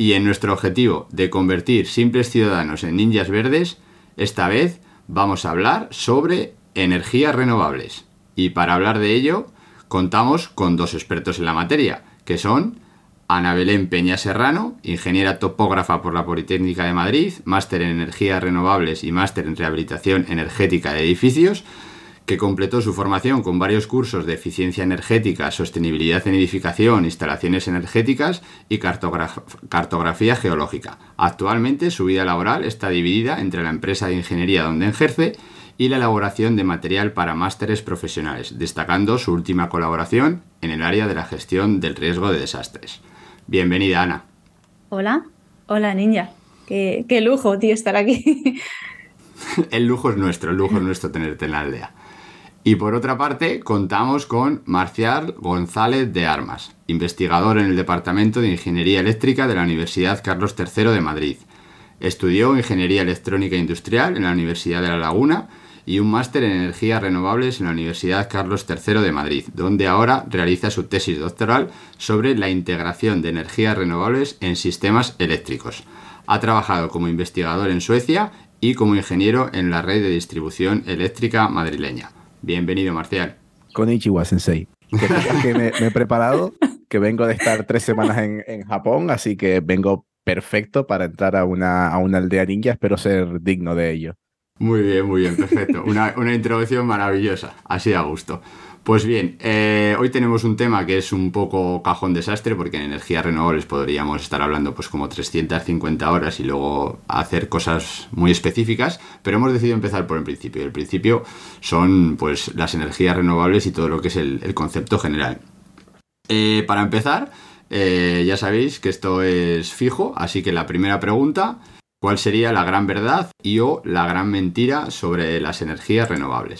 Y en nuestro objetivo de convertir simples ciudadanos en ninjas verdes, esta vez vamos a hablar sobre energías renovables. Y para hablar de ello, contamos con dos expertos en la materia, que son Ana Belén Peña Serrano, ingeniera topógrafa por la Politécnica de Madrid, máster en energías renovables y máster en rehabilitación energética de edificios, que completó su formación con varios cursos de eficiencia energética, sostenibilidad en edificación, instalaciones energéticas y cartograf- cartografía geológica. Actualmente su vida laboral está dividida entre la empresa de ingeniería donde ejerce y la elaboración de material para másteres profesionales, destacando su última colaboración en el área de la gestión del riesgo de desastres. Bienvenida, Ana. Hola, hola niña. Qué, qué lujo, tío, estar aquí. El lujo es nuestro, el lujo es nuestro tenerte en la aldea. Y por otra parte, contamos con Marcial González de Armas, investigador en el Departamento de Ingeniería Eléctrica de la Universidad Carlos III de Madrid. Estudió Ingeniería Electrónica Industrial en la Universidad de La Laguna y un máster en energías renovables en la Universidad Carlos III de Madrid, donde ahora realiza su tesis doctoral sobre la integración de energías renovables en sistemas eléctricos. Ha trabajado como investigador en Suecia y como ingeniero en la red de distribución eléctrica madrileña. Bienvenido, Marcial. Konnichiwa, Sensei. Que que me, me he preparado, que vengo de estar tres semanas en, en Japón, así que vengo perfecto para entrar a una, a una aldea ninja. Espero ser digno de ello. Muy bien, muy bien, perfecto. Una, una introducción maravillosa, así a gusto. Pues bien, eh, hoy tenemos un tema que es un poco cajón desastre porque en energías renovables podríamos estar hablando pues como 350 horas y luego hacer cosas muy específicas, pero hemos decidido empezar por el principio. El principio son pues las energías renovables y todo lo que es el, concepto general. Eh, para empezar, eh, ya sabéis que esto es fijo, así que la primera pregunta, ¿cuál sería la gran verdad y o la gran mentira sobre las energías renovables?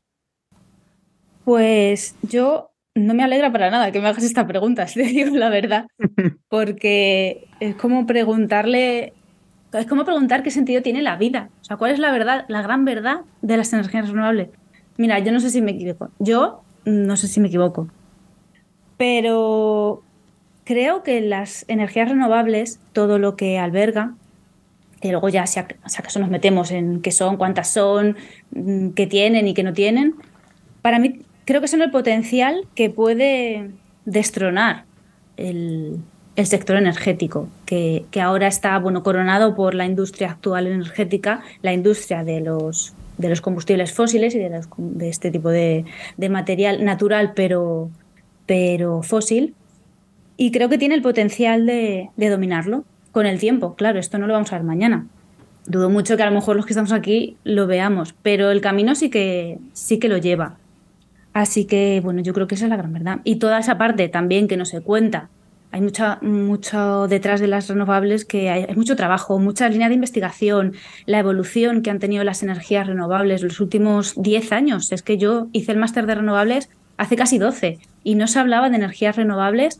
Pues yo no me alegra para nada que me hagas esta pregunta, si te digo la verdad, porque es como preguntarle, es como preguntar qué sentido tiene la vida, o sea, cuál es la verdad, la gran verdad de las energías renovables. Mira, yo no sé si me equivoco, yo no sé si me equivoco, pero creo que las energías renovables, todo lo que alberga, que luego ya si ac- si acaso nos metemos en qué son, cuántas son, mm, qué tienen y qué no tienen, para mí creo que son el potencial que puede destronar el, el sector energético, que, que ahora está bueno, coronado por la industria actual energética, la industria de los, de los combustibles fósiles y de, los- de este tipo de, de material natural pero, pero fósil. Y creo que tiene el potencial de, de dominarlo con el tiempo. Claro, esto no lo vamos a ver mañana. Dudo mucho que a lo mejor los que estamos aquí lo veamos, pero el camino sí que, sí que lo lleva. Así que, bueno, yo creo que esa es la gran verdad. Y toda esa parte también que no se cuenta. Hay mucha, mucho detrás de las renovables que hay, hay mucho trabajo, mucha línea de investigación, la evolución que han tenido las energías renovables los últimos 10 años. Es que yo hice el máster de renovables hace casi 12 y no se hablaba de energías renovables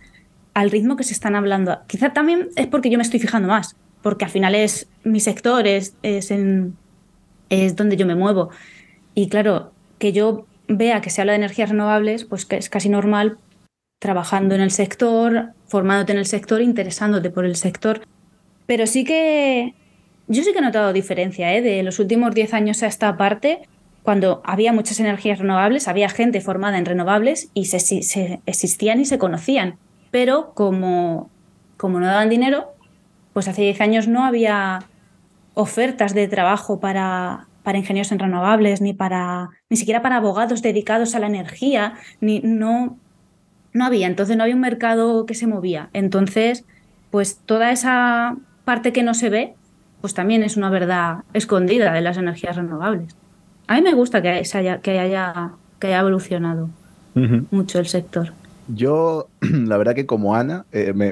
al ritmo que se están hablando. Quizá también es porque yo me estoy fijando más, porque al final es mi sector, es, es, en, es donde yo me muevo. Y claro, que yo vea que se habla de energías renovables, pues que es casi normal trabajando en el sector, formándote en el sector, interesándote por el sector. Pero sí que yo sí que he notado diferencia, ¿eh? De los últimos 10 años a esta parte, cuando había muchas energías renovables, había gente formada en renovables y se, se existían y se conocían. Pero como, como no daban dinero, pues hace 10 años no había ofertas de trabajo para, para ingenieros en renovables, ni para ni siquiera para abogados dedicados a la energía, ni no no había, entonces no había un mercado que se movía. Entonces, pues toda esa parte que no se ve, pues también es una verdad escondida de las energías renovables. A mí me gusta que, haya, que, haya, que haya evolucionado mucho el sector. Yo, la verdad que como Ana, eh, me,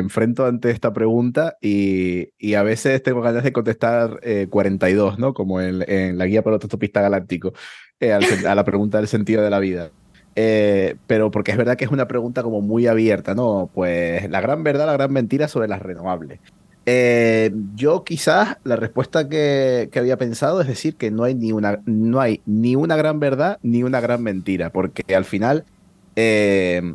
enfrento ante esta pregunta y, a veces tengo ganas de contestar 42, eh, ¿no? Como en, la guía para el autopista galáctico, eh, a la pregunta del sentido de la vida. pero porque es verdad que es una pregunta como muy abierta, ¿no? Pues la gran verdad, la gran mentira sobre las renovables. yo quizás la respuesta que, que, había pensado es decir que no hay, ni una, no hay ni una gran verdad ni una gran mentira, porque al final eh,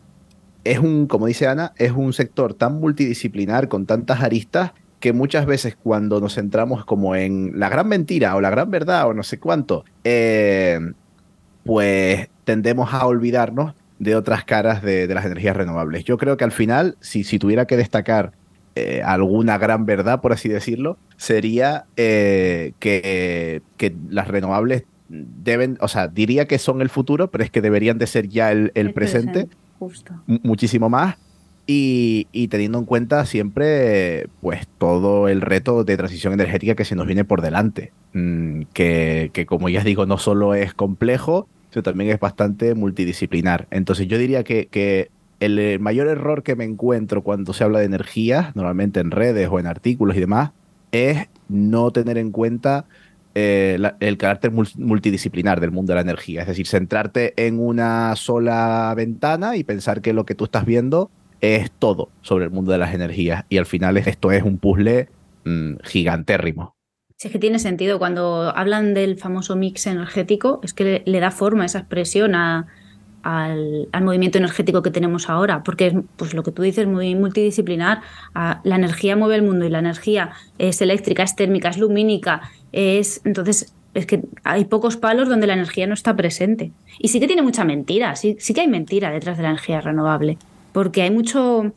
es un, como dice Ana, es un sector tan multidisciplinar, con tantas aristas, que muchas veces cuando nos centramos como en la gran mentira o la gran verdad o no sé cuánto, eh, pues tendemos a olvidarnos de otras caras de, las energías renovables. Yo creo que al final, si, si tuviera que destacar eh, alguna gran verdad, por así decirlo, sería que, que las renovables deben, o sea, diría que son el futuro, pero es que deberían de ser ya el, presente, muchísimo más. Y, teniendo en cuenta siempre, pues, todo el reto de transición energética que se nos viene por delante. Mm, que, como ya digo, no solo es complejo, sino también es bastante multidisciplinar. Entonces, yo diría que, que el mayor error que me encuentro cuando se habla de energías, normalmente en redes o en artículos y demás, es no tener en cuenta eh, el carácter multidisciplinar del mundo de la energía. Es decir, centrarte en una sola ventana y pensar que lo que tú estás viendo es todo sobre el mundo de las energías. Y al final esto es un puzzle mm, gigantérrimo. Sí, es que tiene sentido. Cuando hablan del famoso mix energético, es que le, da forma esa expresión al, movimiento energético que tenemos ahora, porque es pues, lo que tú dices, muy multidisciplinar. la energía mueve el mundo y la energía es eléctrica, es térmica, es lumínica, es, entonces, es que hay pocos palos donde la energía no está presente. Y sí que tiene mucha mentira, sí, sí que hay mentira detrás de la energía renovable, porque hay mucho,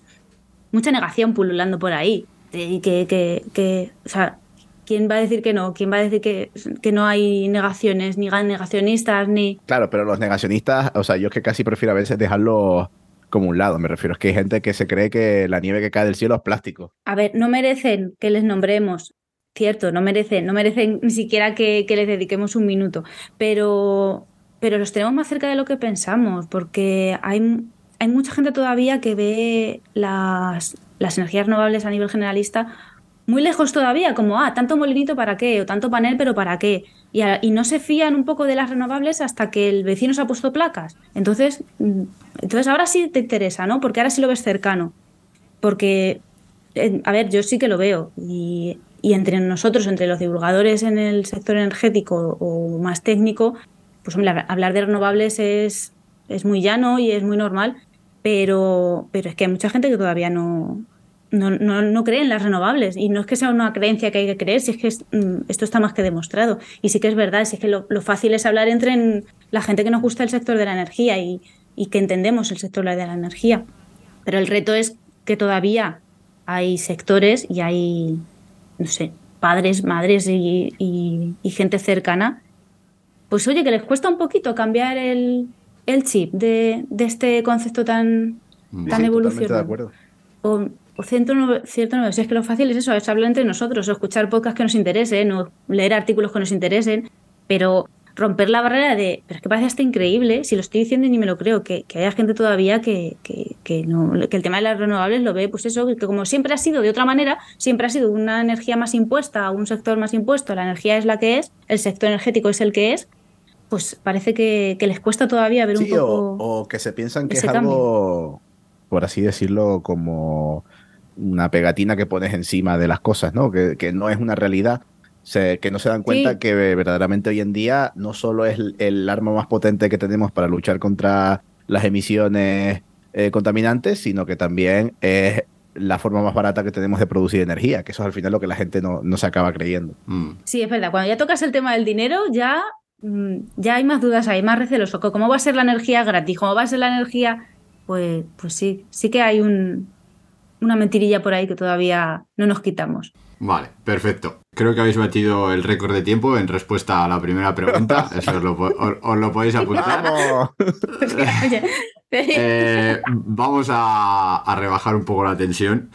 mucha negación pululando por ahí. Y que, que, que, o sea, ¿quién va a decir que no? ¿Quién va a decir que, que no hay negaciones, ni negacionistas, ni... Claro, pero los negacionistas, o sea, yo es que casi prefiero a veces dejarlo como un lado, me refiero, es que hay gente que se cree que la nieve que cae del cielo es plástico. A ver, no merecen que les nombremos cierto, no merecen, no merecen ni siquiera que, les dediquemos un minuto, pero, pero los tenemos más cerca de lo que pensamos, porque hay, hay mucha gente todavía que ve las, las energías renovables a nivel generalista muy lejos todavía, como, ah, tanto molinito para qué, o tanto panel, pero para qué. Y, y, no se fían un poco de las renovables hasta que el vecino se ha puesto placas. Entonces, mm, entonces ahora sí te interesa, ¿no? Porque ahora sí lo ves cercano. Porque, eh, a ver, yo sí que lo veo. Y y entre nosotros, entre los divulgadores en el sector energético o más técnico, pues hablar de renovables es, es muy llano y es muy normal, pero, pero es que hay mucha gente que todavía no, no, no, cree en las renovables. Y no es que sea una creencia que hay que creer, si es que mm, esto está más que demostrado. Y sí que es verdad, es que lo, fácil es hablar entre la gente que nos gusta el sector de la energía y, y que entendemos el sector de la energía. Pero el reto es que todavía hay sectores y hay no sé, padres, madres y, gente cercana, pues oye, que les cuesta un poquito cambiar el, chip de, este concepto tan, tan evolucionado. De acuerdo. O, cierto, cierto no, si es que lo fácil es eso, es hablar entre nosotros, o escuchar podcasts que nos interesen, o leer artículos que nos interesen, pero romper la barrera de, pero es que parece hasta increíble, si lo estoy diciendo y ni me lo creo, que, que haya gente todavía que, que, no, que el tema de las renovables lo ve, pues eso, que como siempre ha sido de otra manera, siempre ha sido una energía más impuesta, un sector más impuesto, la energía es la que es, el sector energético es el que es, pues parece que, les cuesta todavía ver un poco. O, o que se piensan que es algo, por así decirlo, como una pegatina que pones encima de las cosas, ¿no? Que, que no es una realidad que no se dan cuenta que verdaderamente hoy en día no solo es el, arma más potente que tenemos para luchar contra las emisiones eh, contaminantes, sino que también es la forma más barata que tenemos de producir energía, que eso es al final lo que la gente no, no se acaba creyendo. Mm. Sí, es verdad. Cuando ya tocas el tema del dinero, ya, mm, ya hay más dudas, hay más receloso. ¿Cómo va a ser la energía gratis? ¿Cómo va a ser la energía? Pues, pues sí, sí que hay un, una mentirilla por ahí que todavía no nos quitamos. Vale, perfecto. Creo que habéis batido el récord de tiempo en respuesta a la primera pregunta. Eso os lo, os- os lo podéis apuntar. Eh, vamos a, a rebajar un poco la tensión.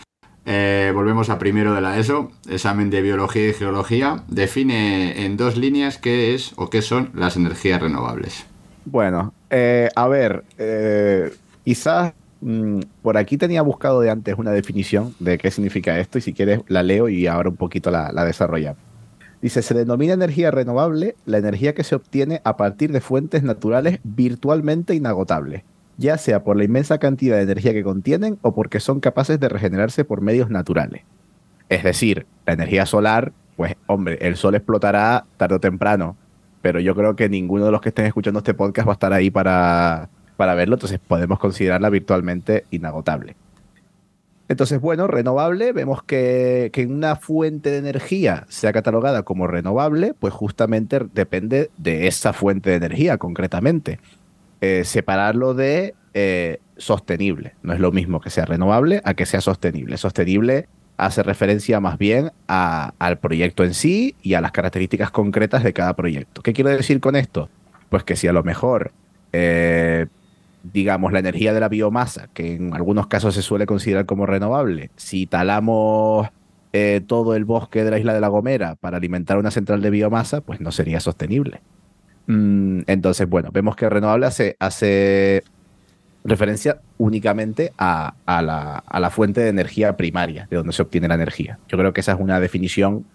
Eh, volvemos a primero de la ESO, examen de biología y geología. Define en dos líneas qué es o qué son las energías renovables. Bueno, eh, a ver, eh, quizás mm, por aquí tenía buscado de antes una definición de qué significa esto y si quieres la leo y ahora un poquito la, la. Dice, se denomina energía renovable la energía que se obtiene a partir de fuentes naturales virtualmente inagotables, ya sea por la inmensa cantidad de energía que contienen o porque son capaces de regenerarse por medios naturales. Es decir, la energía solar, pues hombre, el sol explotará tarde o temprano, pero yo creo que ninguno de los que estén escuchando este podcast va a estar ahí para, para verlo, entonces podemos considerarla virtualmente inagotable. Entonces, bueno, renovable, vemos que, que una fuente de energía sea catalogada como renovable, pues justamente depende de esa fuente de energía concretamente. Eh, separarlo de eh, sostenible, no es lo mismo que sea renovable a que sea sostenible. Sostenible hace referencia más bien a- al proyecto en sí y a las características concretas de cada proyecto. ¿Qué quiero decir con esto? Pues que si a lo mejor, eh, digamos, la energía de la biomasa, que en algunos casos se suele considerar como renovable, si talamos eh, todo el bosque de la isla de La Gomera para alimentar una central de biomasa, pues no sería sostenible. Mm, entonces, bueno, vemos que renovable hace, hace referencia únicamente a, a la, a la fuente de energía primaria, de donde se obtiene la energía. Yo creo que esa es una definición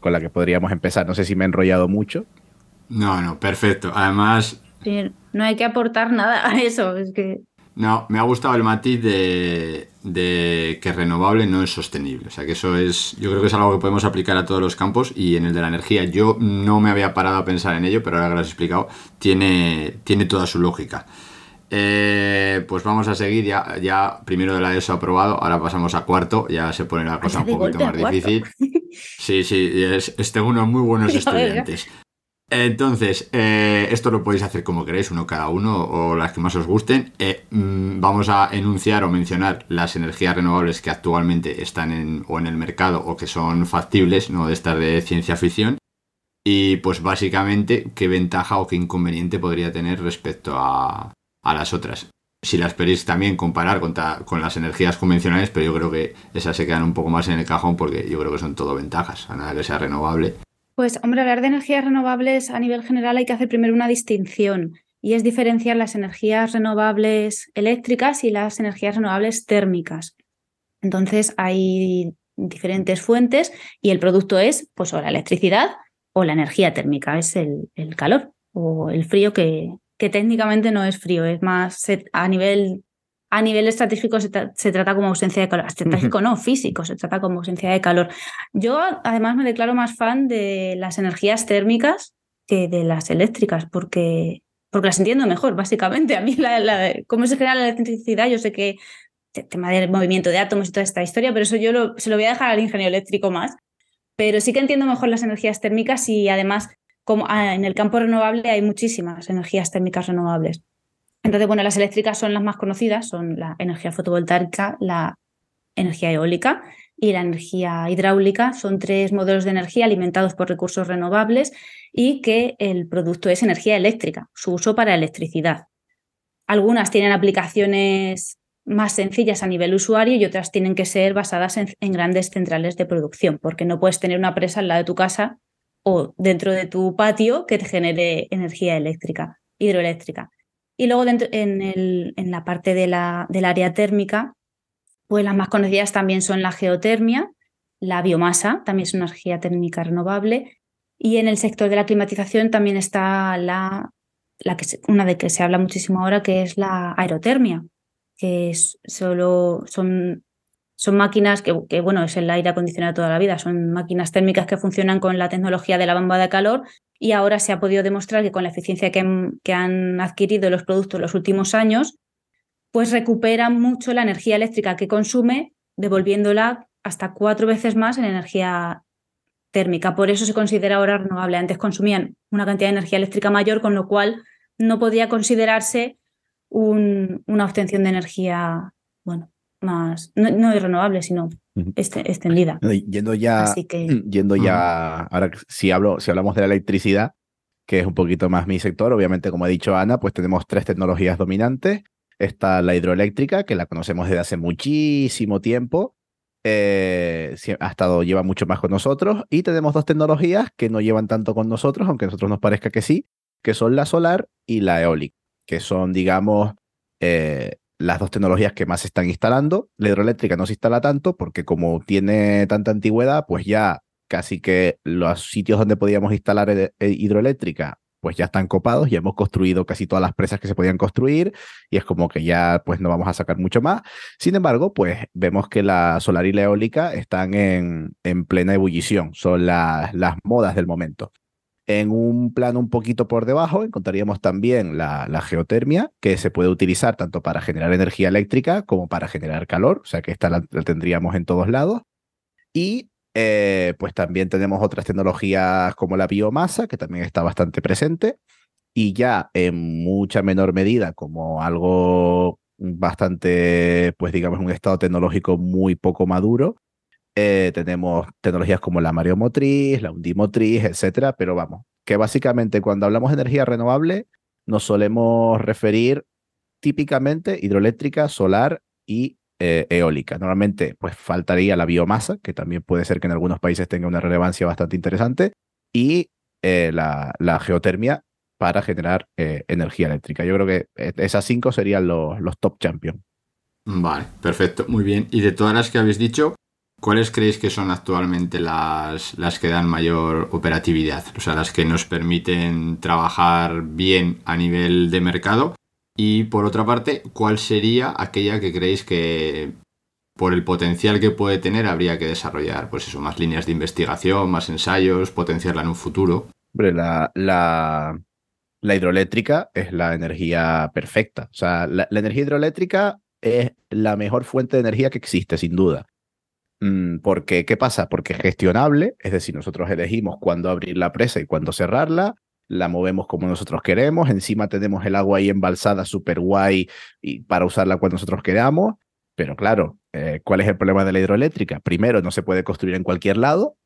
con la que podríamos empezar. No sé si me he enrollado mucho. No, no, perfecto. Además, no hay que aportar nada a eso. Es que no, me ha gustado el matiz de, de que renovable no es sostenible. O sea, que eso es, yo creo que es algo que podemos aplicar a todos los campos y en el de la energía yo no me había parado a pensar en ello, pero ahora que lo has explicado, tiene, tiene toda su lógica. Eh, pues vamos a seguir ya, ya primero de la ESO aprobado, ahora pasamos a cuarto, ya se pone la cosa un poquito más difícil. Sí, sí, es, es tengo unos muy buenos estudiantes. Entonces, eh, esto lo podéis hacer como queréis, uno cada uno o las que más os gusten. Eh, mm, vamos a enunciar o mencionar las energías renovables que actualmente están en, o en el mercado o que son factibles, no de estas de ciencia ficción. Y pues básicamente qué ventaja o qué inconveniente podría tener respecto a, las otras. Si las queréis también comparar con, con las energías convencionales, pero yo creo que esas se quedan un poco más en el cajón porque yo creo que son todo ventajas, a nada que sea renovable. Pues, hombre, hablar de energías renovables a nivel general hay que hacer primero una distinción y es diferenciar las energías renovables eléctricas y las energías renovables térmicas. Entonces, hay diferentes fuentes y el producto es, pues, o la electricidad o la energía térmica, es el, calor o el frío que, que técnicamente no es frío, es más a nivel a nivel estratégico se, tra- se trata como ausencia de calor. Estratégico no, físico, se trata como ausencia de calor. Yo además me declaro más fan de las energías térmicas que de las eléctricas, porque, porque las entiendo mejor, básicamente. A mí, la, la- cómo se genera la electricidad, yo sé que el tema del movimiento de átomos y toda esta historia, pero eso yo lo- se lo voy a dejar al ingeniero eléctrico más. Pero sí que entiendo mejor las energías térmicas y además como ah, en el campo renovable hay muchísimas energías térmicas renovables. Entonces, bueno, las eléctricas son las más conocidas, son la energía fotovoltaica, la energía eólica y la energía hidráulica. Son tres modelos de energía alimentados por recursos renovables y que el producto es energía eléctrica, su uso para electricidad. Algunas tienen aplicaciones más sencillas a nivel usuario y otras tienen que ser basadas en, en grandes centrales de producción, porque no puedes tener una presa al lado de tu casa o dentro de tu patio que te genere energía eléctrica, hidroeléctrica. Y luego dentro, en, la parte de la, del área térmica, pues las más conocidas también son la geotermia, la biomasa, también es una energía térmica renovable, y en el sector de la climatización también está la, la que una de que se habla muchísimo ahora, que es la aerotermia, que es solo son, son máquinas que, que, bueno, es el aire acondicionado toda la vida, son máquinas térmicas que funcionan con la tecnología de la bomba de calor y ahora se ha podido demostrar que con la eficiencia que, han- adquirido los productos los últimos años, pues recuperan mucho la energía eléctrica que consume devolviéndola hasta cuatro veces más en energía térmica. Por eso se considera ahora renovable. Antes consumían una cantidad de energía eléctrica mayor, con lo cual no podía considerarse un- una obtención de energía, bueno, más, no, no es renovable, sino este- extendida. Yendo ya, Así que- yendo ya, ahora si hablo, si hablamos de la electricidad, que es un poquito más mi sector, obviamente, como ha dicho Ana, pues tenemos tres tecnologías dominantes. Está la hidroeléctrica, que la conocemos desde hace muchísimo tiempo, eh, ha estado, lleva mucho más con nosotros, y tenemos dos tecnologías que no llevan tanto con nosotros, aunque a nosotros nos parezca que sí, que son la solar y la eólica, que son, digamos, eh, las dos tecnologías que más se están instalando. La hidroeléctrica no se instala tanto porque como tiene tanta antigüedad, pues ya casi que los sitios donde podíamos instalar eh, hidroeléctrica pues ya están copados, ya hemos construido casi todas las presas que se podían construir y es como que ya pues no vamos a sacar mucho más. Sin embargo, pues vemos que la solar y la eólica están en, en plena ebullición, son la- las modas del momento. En un plano un poquito por debajo encontraríamos también la, geotermia, que se puede utilizar tanto para generar energía eléctrica como para generar calor, o sea que esta la, la tendríamos en todos lados. Y eh, pues también tenemos otras tecnologías como la biomasa, que también está bastante presente, y ya en mucha menor medida como algo bastante, pues digamos, un estado tecnológico muy poco maduro, eh, tenemos tecnologías como la mareomotriz, la undimotriz, etcétera, pero vamos, que básicamente cuando hablamos de energía renovable nos solemos referir típicamente hidroeléctrica, solar y eh, eólica. Normalmente, pues faltaría la biomasa, que también puede ser que en algunos países tenga una relevancia bastante interesante, y eh, la, geotermia para generar energía eléctrica. Yo creo que eh, esas cinco serían los top champions. Vale, perfecto, muy bien. Y de todas las que habéis dicho, ¿cuáles creéis que son actualmente las, las que dan mayor operatividad? O sea, las que nos permiten trabajar bien a nivel de mercado. Y por otra parte, ¿cuál sería aquella que creéis que por el potencial que puede tener habría que desarrollar? Pues eso, más líneas de investigación, más ensayos, potenciarla en un futuro. Hombre, la, la, hidroeléctrica es la energía perfecta. O sea, la energía hidroeléctrica es la mejor fuente de energía que existe, sin duda. Mm, Porque, ¿qué pasa? Porque es gestionable, es decir, nosotros elegimos cuándo abrir la presa y cuándo cerrarla, la movemos como nosotros queremos, encima tenemos el agua ahí embalsada súper guay y para usarla cuando nosotros queramos, pero claro, eh, ¿cuál es el problema de la hidroeléctrica? Primero, no se puede construir en cualquier lado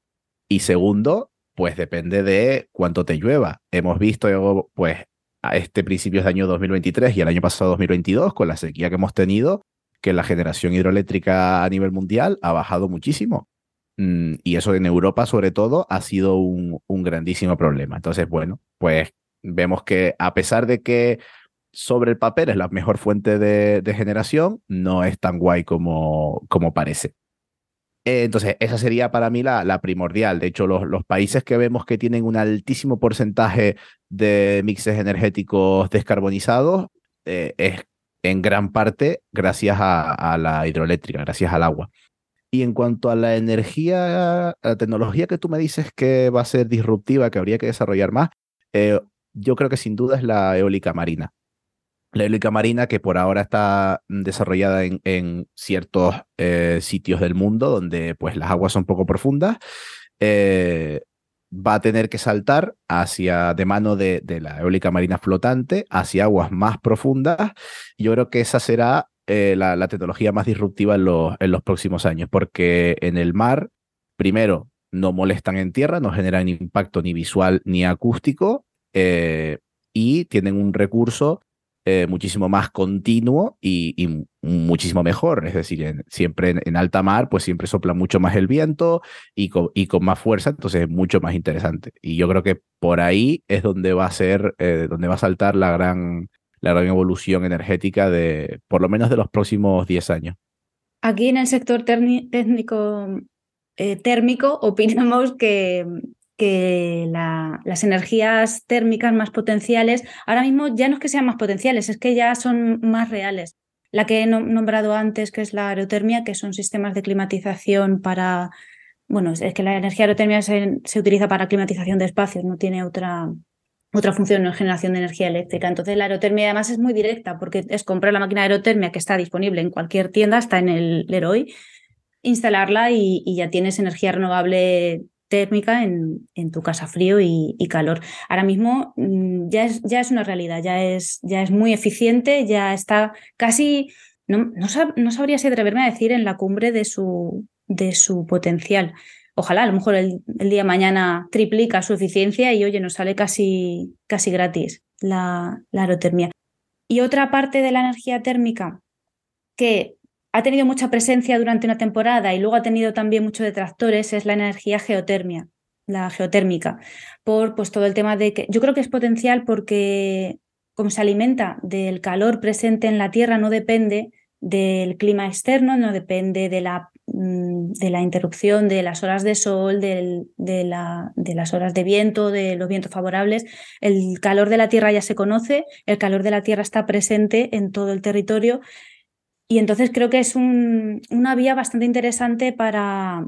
y segundo, pues depende de cuánto te llueva. Hemos visto, pues, a este principios de año 2023 y el año pasado 2022, con la sequía que hemos tenido, que la generación hidroeléctrica a nivel mundial ha bajado muchísimo. Mm, Y eso en Europa, sobre todo, ha sido un, grandísimo problema. Entonces, bueno, pues vemos que a pesar de que sobre el papel es la mejor fuente de, generación, no es tan guay como, como parece. Eh, Entonces, esa sería para mí la, la primordial. De hecho, los, los países que vemos que tienen un altísimo porcentaje de mixes energéticos descarbonizados eh, es en gran parte gracias a, la hidroeléctrica, gracias al agua. Y en cuanto a la energía, a la tecnología que tú me dices que va a ser disruptiva, que habría que desarrollar más, eh, yo creo que sin duda es la eólica marina. La eólica marina que por ahora está mm, desarrollada en, en ciertos eh, sitios del mundo donde pues las aguas son poco profundas, eh, va a tener que saltar hacia de mano de, de la eólica marina flotante hacia aguas más profundas. Yo creo que esa será eh, la, la tecnología más disruptiva en los, en los próximos años, porque en el mar, primero, no molestan en tierra, no generan impacto ni visual ni acústico, eh, y tienen un recurso eh, muchísimo más continuo y, muchísimo mejor. Es decir, siempre en, alta mar, pues siempre sopla mucho más el viento y con, más fuerza, entonces es mucho más interesante. Y yo creo que por ahí es donde va a ser, eh, donde va a saltar la gran, la gran evolución energética de, por lo menos de los próximos 10 años. Aquí en el sector técnico eh, térmico opinamos que, que la- las energías térmicas más potenciales, ahora mismo ya no es que sean más potenciales, es que ya son más reales. La que he nom- nombrado antes, que es la aerotermia, que son sistemas de climatización para, bueno, es que la energía aerotermia se, se utiliza para climatización de espacios, no tiene otra, otra función, no generación de energía eléctrica. Entonces la aerotermia además es muy directa porque es comprar la máquina de aerotermia que está disponible en cualquier tienda, está en el Leroy, instalarla y, ya tienes energía renovable térmica en, tu casa frío y, calor. Ahora mismo mm, ya es, ya es una realidad, ya es, ya es muy eficiente, ya está casi, no, no, sabría si atreverme a decir en la cumbre de su, de su potencial. Ojalá, a lo mejor el, día de mañana triplica su eficiencia y oye, nos sale casi, casi gratis la, la aerotermia. Y otra parte de la energía térmica que ha tenido mucha presencia durante una temporada y luego ha tenido también muchos detractores es la energía geotermia, la geotérmica, por pues todo el tema de que yo creo que es potencial porque como se alimenta del calor presente en la Tierra no depende del clima externo, no depende de la, mm, de la interrupción de las horas de sol, de, la, de las horas de viento, de los vientos favorables. El calor de la Tierra ya se conoce, el calor de la Tierra está presente en todo el territorio y entonces creo que es una vía bastante interesante para,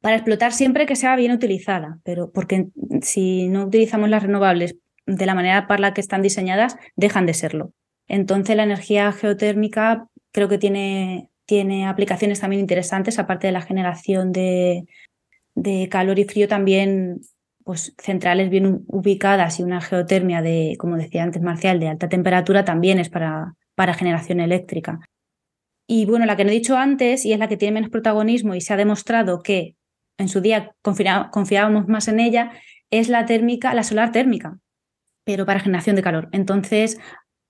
para explotar siempre que sea bien utilizada, pero porque si no utilizamos las renovables de la manera para la que están diseñadas, dejan de serlo. Entonces la energía geotérmica creo que tiene, tiene aplicaciones también interesantes, aparte de la generación de, de calor y frío, también pues centrales bien ubicadas y una geotermia de, como decía antes Marcial, de alta temperatura también es para, para generación eléctrica. Y bueno, la que no he dicho antes y es la que tiene menos protagonismo y se ha demostrado que en su día confiábamos más en ella, es la térmica, la solar térmica, pero para generación de calor. Entonces,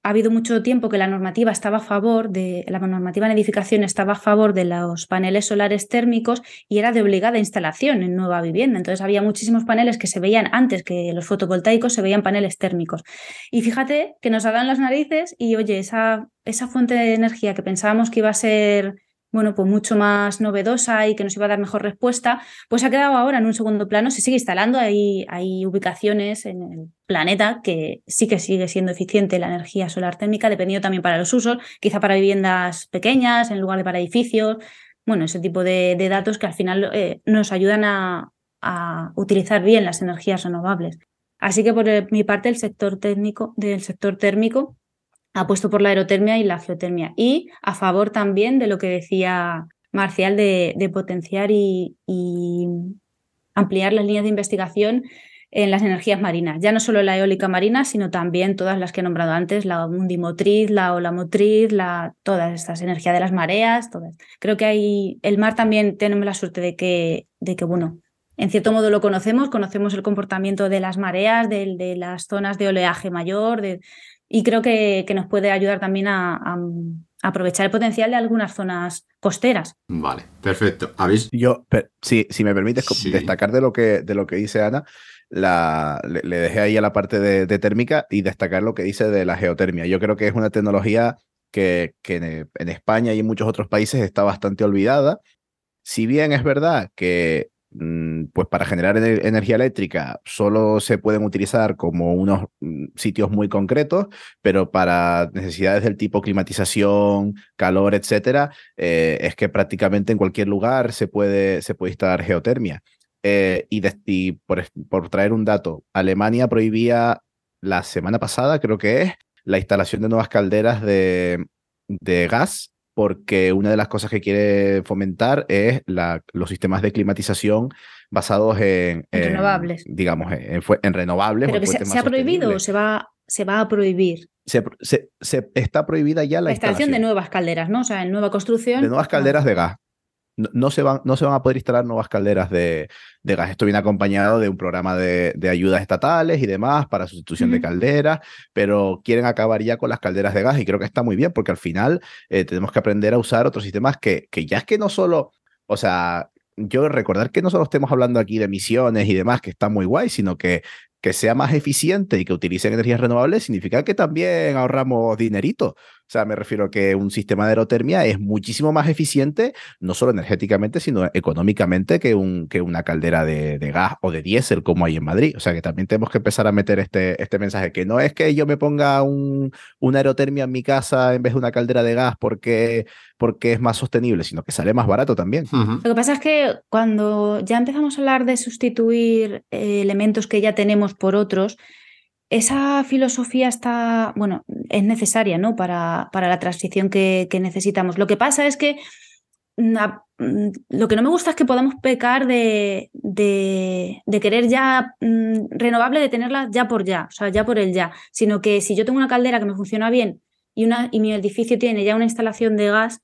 ha habido mucho tiempo que la normativa estaba a favor de la normativa en edificación estaba a favor de los paneles solares térmicos y era de obligada instalación en nueva vivienda. Entonces había muchísimos paneles que se veían antes que los fotovoltaicos se veían paneles térmicos. Y fíjate que nos hagan las narices y oye, esa, esa fuente de energía que pensábamos que iba a ser bueno, pues mucho más novedosa y que nos iba a dar mejor respuesta, pues ha quedado ahora en un segundo plano, se sigue instalando, hay, hay ubicaciones en el planeta que sí que sigue siendo eficiente la energía solar térmica, dependiendo también para los usos, quizá para viviendas pequeñas en lugar de para edificios, bueno, ese tipo de, datos que al final eh, nos ayudan a, a utilizar bien las energías renovables. Así que por mi parte el sector técnico del sector térmico apuesto por la aerotermia y la geotermia. Y a favor también de lo que decía Marcial de, potenciar y, ampliar las líneas de investigación en las energías marinas. Ya no solo la eólica marina, sino también todas las que he nombrado antes, la mundimotriz, la ola motriz, la, todas estas energías de las mareas, todas. Creo que hay, el mar también tenemos la suerte de que, de que, bueno, en cierto modo lo conocemos, conocemos el comportamiento de las mareas, de, de las zonas de oleaje mayor, de, y creo que, nos puede ayudar también a, aprovechar el potencial de algunas zonas costeras. Vale, perfecto. ¿Habéis? Yo, si, si me permites destacar de lo, que, de lo que dice Ana, la, le, dejé ahí a la parte de, térmica y destacar lo que dice de la geotermia. Yo creo que es una tecnología que, que en, en España y en muchos otros países está bastante olvidada. Si bien es verdad que pues para generar energía eléctrica solo se pueden utilizar como unos mm, sitios muy concretos, pero para necesidades del tipo climatización, calor, etcétera, eh, es que prácticamente en cualquier lugar se puede, se puede instalar geotermia. Eh, y, por, por traer un dato, Alemania prohibía la semana pasada, creo que es, la instalación de nuevas calderas de, de gas porque una de las cosas que quiere fomentar es la, los sistemas de climatización basados en, renovables. Digamos, en, renovables. ¿Pero se, ha prohibido o se va, se va a prohibir? Se, se, está prohibida ya la, la instalación, de nuevas calderas, ¿no? O sea, en nueva construcción. De nuevas calderas de gas no, se van, no se van a poder instalar nuevas calderas de, gas. Esto viene acompañado de un programa de, ayudas estatales y demás para sustitución de calderas, pero quieren acabar ya con las calderas de gas y creo que está muy bien porque al final eh, tenemos que aprender a usar otros sistemas que, que ya es que no solo, o sea, yo recordar que no solo estemos hablando aquí de emisiones y demás, que está muy guay, sino que que sea más eficiente y que utilicen energías renovables significa que también ahorramos dinerito. O sea, me refiero a que un sistema de aerotermia es muchísimo más eficiente, no solo energéticamente, sino económicamente que, un, que una caldera de, gas o de diésel como hay en Madrid. O sea, que también tenemos que empezar a meter este, este mensaje, que no es que yo me ponga un, una aerotermia en mi casa en vez de una caldera de gas porque, porque es más sostenible, sino que sale más barato también. Lo que pasa es que cuando ya empezamos a hablar de sustituir eh, elementos que ya tenemos por otros, esa filosofía está, bueno, es necesaria, ¿no? Para, para la transición que, necesitamos. Lo que pasa es que na- mm, lo que no me gusta es que podamos pecar de, de, de querer ya mm, renovable, de tenerla ya por ya, o sea, ya por el ya, sino que si yo tengo una caldera que me funciona bien y, una, y mi edificio tiene ya una instalación de gas,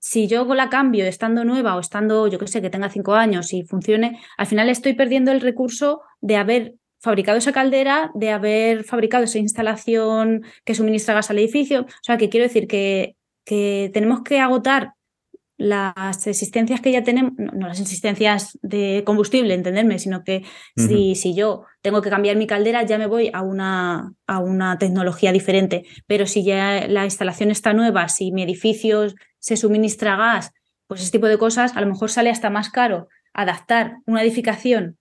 si yo la cambio estando nueva o estando, yo qué sé, que tenga cinco años y funcione, al final estoy perdiendo el recurso de haber fabricado esa caldera, de haber fabricado esa instalación que suministra gas al edificio. O sea, que quiero decir que, que tenemos que agotar las existencias que ya tenemos, no, no las existencias de combustible, entenderme, sino que si, si yo tengo que cambiar mi caldera, ya me voy a una, a una tecnología diferente. Pero si ya la instalación está nueva, si mi edificio se suministra gas, pues ese tipo de cosas, a lo mejor sale hasta más caro adaptar una edificación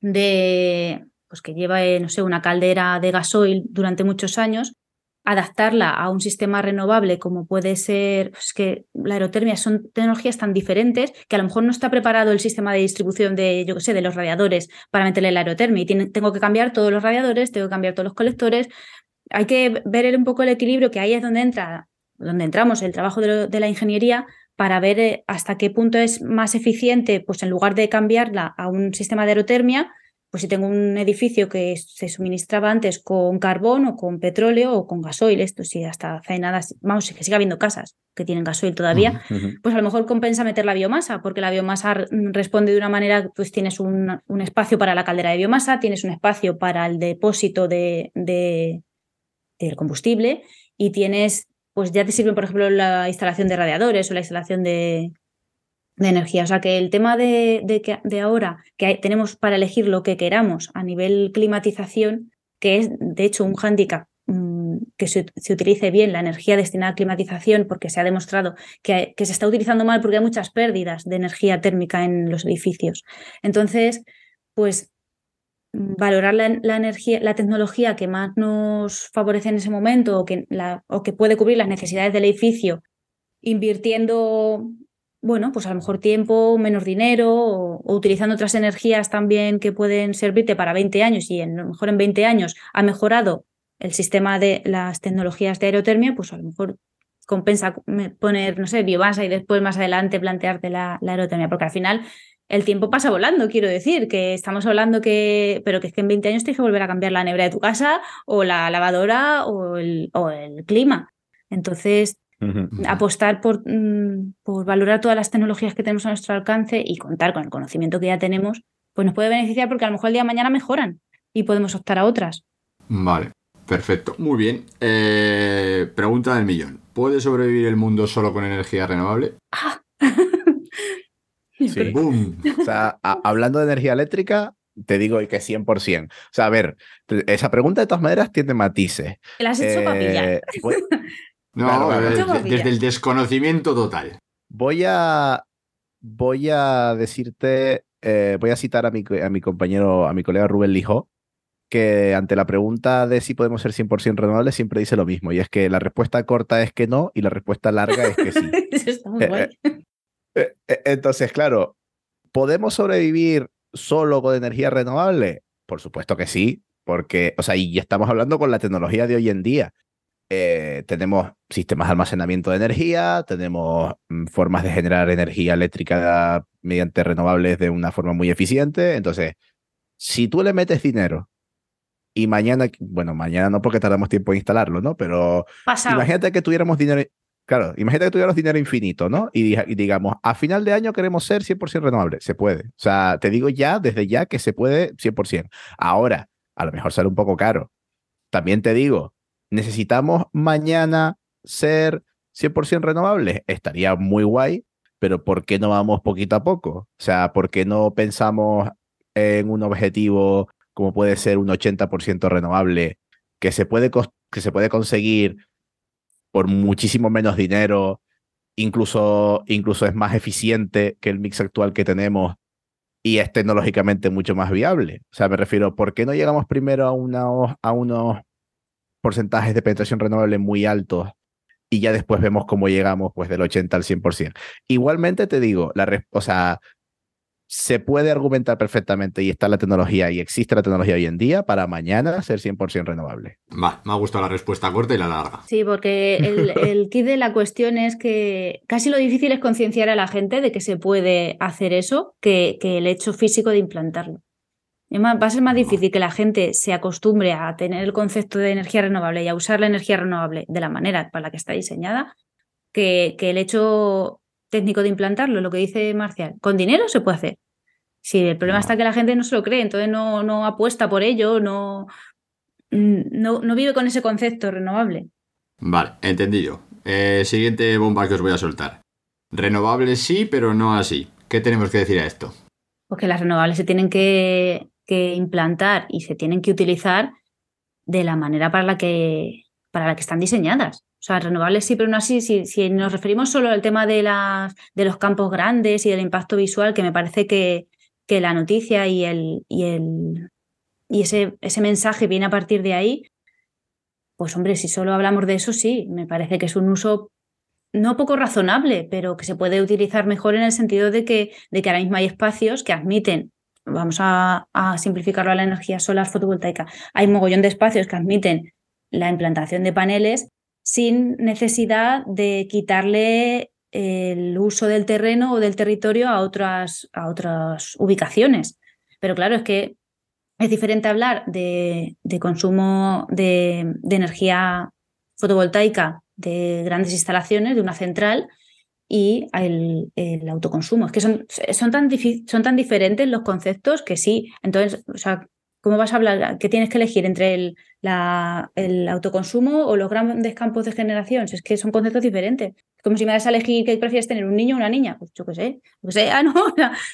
de, pues que lleva, eh, no sé, una caldera de gasoil durante muchos años, adaptarla a un sistema renovable como puede ser, pues que la aerotermia son tecnologías tan diferentes que a lo mejor no está preparado el sistema de distribución de, yo qué sé, de los radiadores para meterle la aerotermia y tiene- tengo que cambiar todos los radiadores, tengo que cambiar todos los colectores. Hay que ver un poco el equilibrio, que ahí es donde entra, donde entramos el trabajo de, de la ingeniería para ver eh, hasta qué punto es más eficiente, pues en lugar de cambiarla a un sistema de aerotermia, pues si tengo un edificio que se suministraba antes con carbón o con petróleo o con gasoil, esto sí, hasta hace nada, vamos, que siga habiendo casas que tienen gasoil todavía, pues a lo mejor compensa meter la biomasa, porque la biomasa r- responde de una manera, pues tienes un, un espacio para la caldera de biomasa, tienes un espacio para el depósito de, de- del combustible y tienes, pues ya te sirve, por ejemplo, la instalación de radiadores o la instalación de, de energía. O sea que el tema de, de, ahora, que tenemos para elegir lo que queramos a nivel climatización, que es de hecho un hándicap mm, que se, se utilice bien la energía destinada a climatización, porque se ha demostrado que, que se está utilizando mal porque hay muchas pérdidas de energía térmica en los edificios. Entonces, pues mm, valorar la, la energía, la tecnología que más nos favorece en ese momento o que, la, o que puede cubrir las necesidades del edificio, invirtiendo, bueno, pues a lo mejor tiempo, menos dinero, o, utilizando otras energías también que pueden servirte para 20 años y en, a lo mejor en 20 años ha mejorado el sistema de las tecnologías de aerotermia, pues a lo mejor compensa poner, no sé, biomasa y después más adelante plantearte la, la aerotermia, porque al final el tiempo pasa volando, quiero decir, que estamos hablando que, pero que es que en 20 años tienes que volver a cambiar la nevera de tu casa o la lavadora o el, o el clima. Entonces, apostar por, mm, por valorar todas las tecnologías que tenemos a nuestro alcance y contar con el conocimiento que ya tenemos, pues nos puede beneficiar porque a lo mejor el día de mañana mejoran y podemos optar a otras. Vale, perfecto. Muy bien. Eh, pregunta del millón. ¿Puede sobrevivir el mundo solo con energía renovable? Sí. ¡Boom! O sea, hablando de energía eléctrica, te digo que 100%. O sea, a ver, esa pregunta de todas maneras tiene matices. La has hecho para pillar. Eh, No, Claro, claro. eh, desde el desconocimiento total. voy a, voy a decirte, eh, voy a citar a mi, a mi compañero, a mi colega Rubén Lijó, que ante la pregunta de si podemos ser 100% renovables siempre dice lo mismo, y es que la respuesta corta es que no y la respuesta larga es que sí. Eso está muy guay. Eh, Entonces, claro, ¿podemos sobrevivir solo con energía renovable? Por supuesto que sí, porque, o sea, y estamos hablando con la tecnología de hoy en día. Eh, tenemos sistemas de almacenamiento de energía, tenemos mm, formas de generar energía eléctrica mediante renovables de una forma muy eficiente. Entonces, si tú le metes dinero y mañana, bueno, mañana no porque tardamos tiempo en instalarlo, ¿no? Pero Pasado. Imagínate que tuviéramos dinero, claro, imagínate que tuviéramos dinero infinito, ¿no? Y, y digamos, a final de año queremos ser 100% renovable. Se puede. O sea, te digo ya, desde ya, que se puede 100%. Ahora, a lo mejor sale un poco caro. También te digo, necesitamos mañana ser 100% renovables. Estaría muy guay, pero ¿por qué no vamos poquito a poco? O sea, ¿por qué no pensamos en un objetivo como puede ser un 80% renovable que se puede, que se puede conseguir por muchísimo menos dinero, incluso, incluso es más eficiente que el mix actual que tenemos y es tecnológicamente mucho más viable. O sea, me refiero, ¿por qué no llegamos primero a, unos a unos porcentajes de penetración renovable muy altos y ya después vemos cómo llegamos pues del 80 al 100%? Igualmente te digo, la res- o sea, se puede argumentar perfectamente y está la tecnología y existe la tecnología hoy en día para mañana ser 100% renovable. Va, me ha gustado la respuesta corta y la larga. Sí, porque el, el kit de la cuestión es que casi lo difícil es concienciar a la gente de que se puede hacer eso que, que el hecho físico de implantarlo. Va a ser más difícil que la gente se acostumbre a tener el concepto de energía renovable y a usar la energía renovable de la manera para la que está diseñada que, que el hecho técnico de implantarlo, lo que dice Marcial. Con dinero se puede hacer. Sí, el problema está que la gente no se lo cree, entonces no, no apuesta por ello, no, mm, no, no vive con ese concepto renovable. Vale, entendido. Eh, siguiente bomba que os voy a soltar. Renovables sí, pero no así. ¿Qué tenemos que decir a esto? Porque las renovables se tienen que, que implantar y se tienen que utilizar de la manera para la que, para la que están diseñadas. O sea, renovables sí, pero no así. Si, si nos referimos solo al tema de, las, de los campos grandes y del impacto visual, que me parece que, que la noticia y, el, y, el, y ese, ese mensaje viene a partir de ahí, pues hombre, si solo hablamos de eso, sí, me parece que es un uso no poco razonable, pero que se puede utilizar mejor en el sentido de que, de que ahora mismo hay espacios que admiten, vamos a, simplificarlo a la energía solar fotovoltaica, hay mogollón de espacios que admiten la implantación de paneles sin necesidad de quitarle el uso del terreno o del territorio a otras, a otras ubicaciones. Pero claro, es que es diferente hablar de, consumo de energía fotovoltaica de grandes instalaciones, de una central, y el, el autoconsumo. Es que son, son, tan son tan diferentes los conceptos que sí. Entonces, o sea, ¿cómo vas a hablar? ¿Qué tienes que elegir entre el, la, el autoconsumo o los grandes campos de generación? Si es que son conceptos diferentes. Es como si me das a elegir qué prefieres tener, un niño o una niña. Pues yo qué sé. Yo qué sé, ah, no.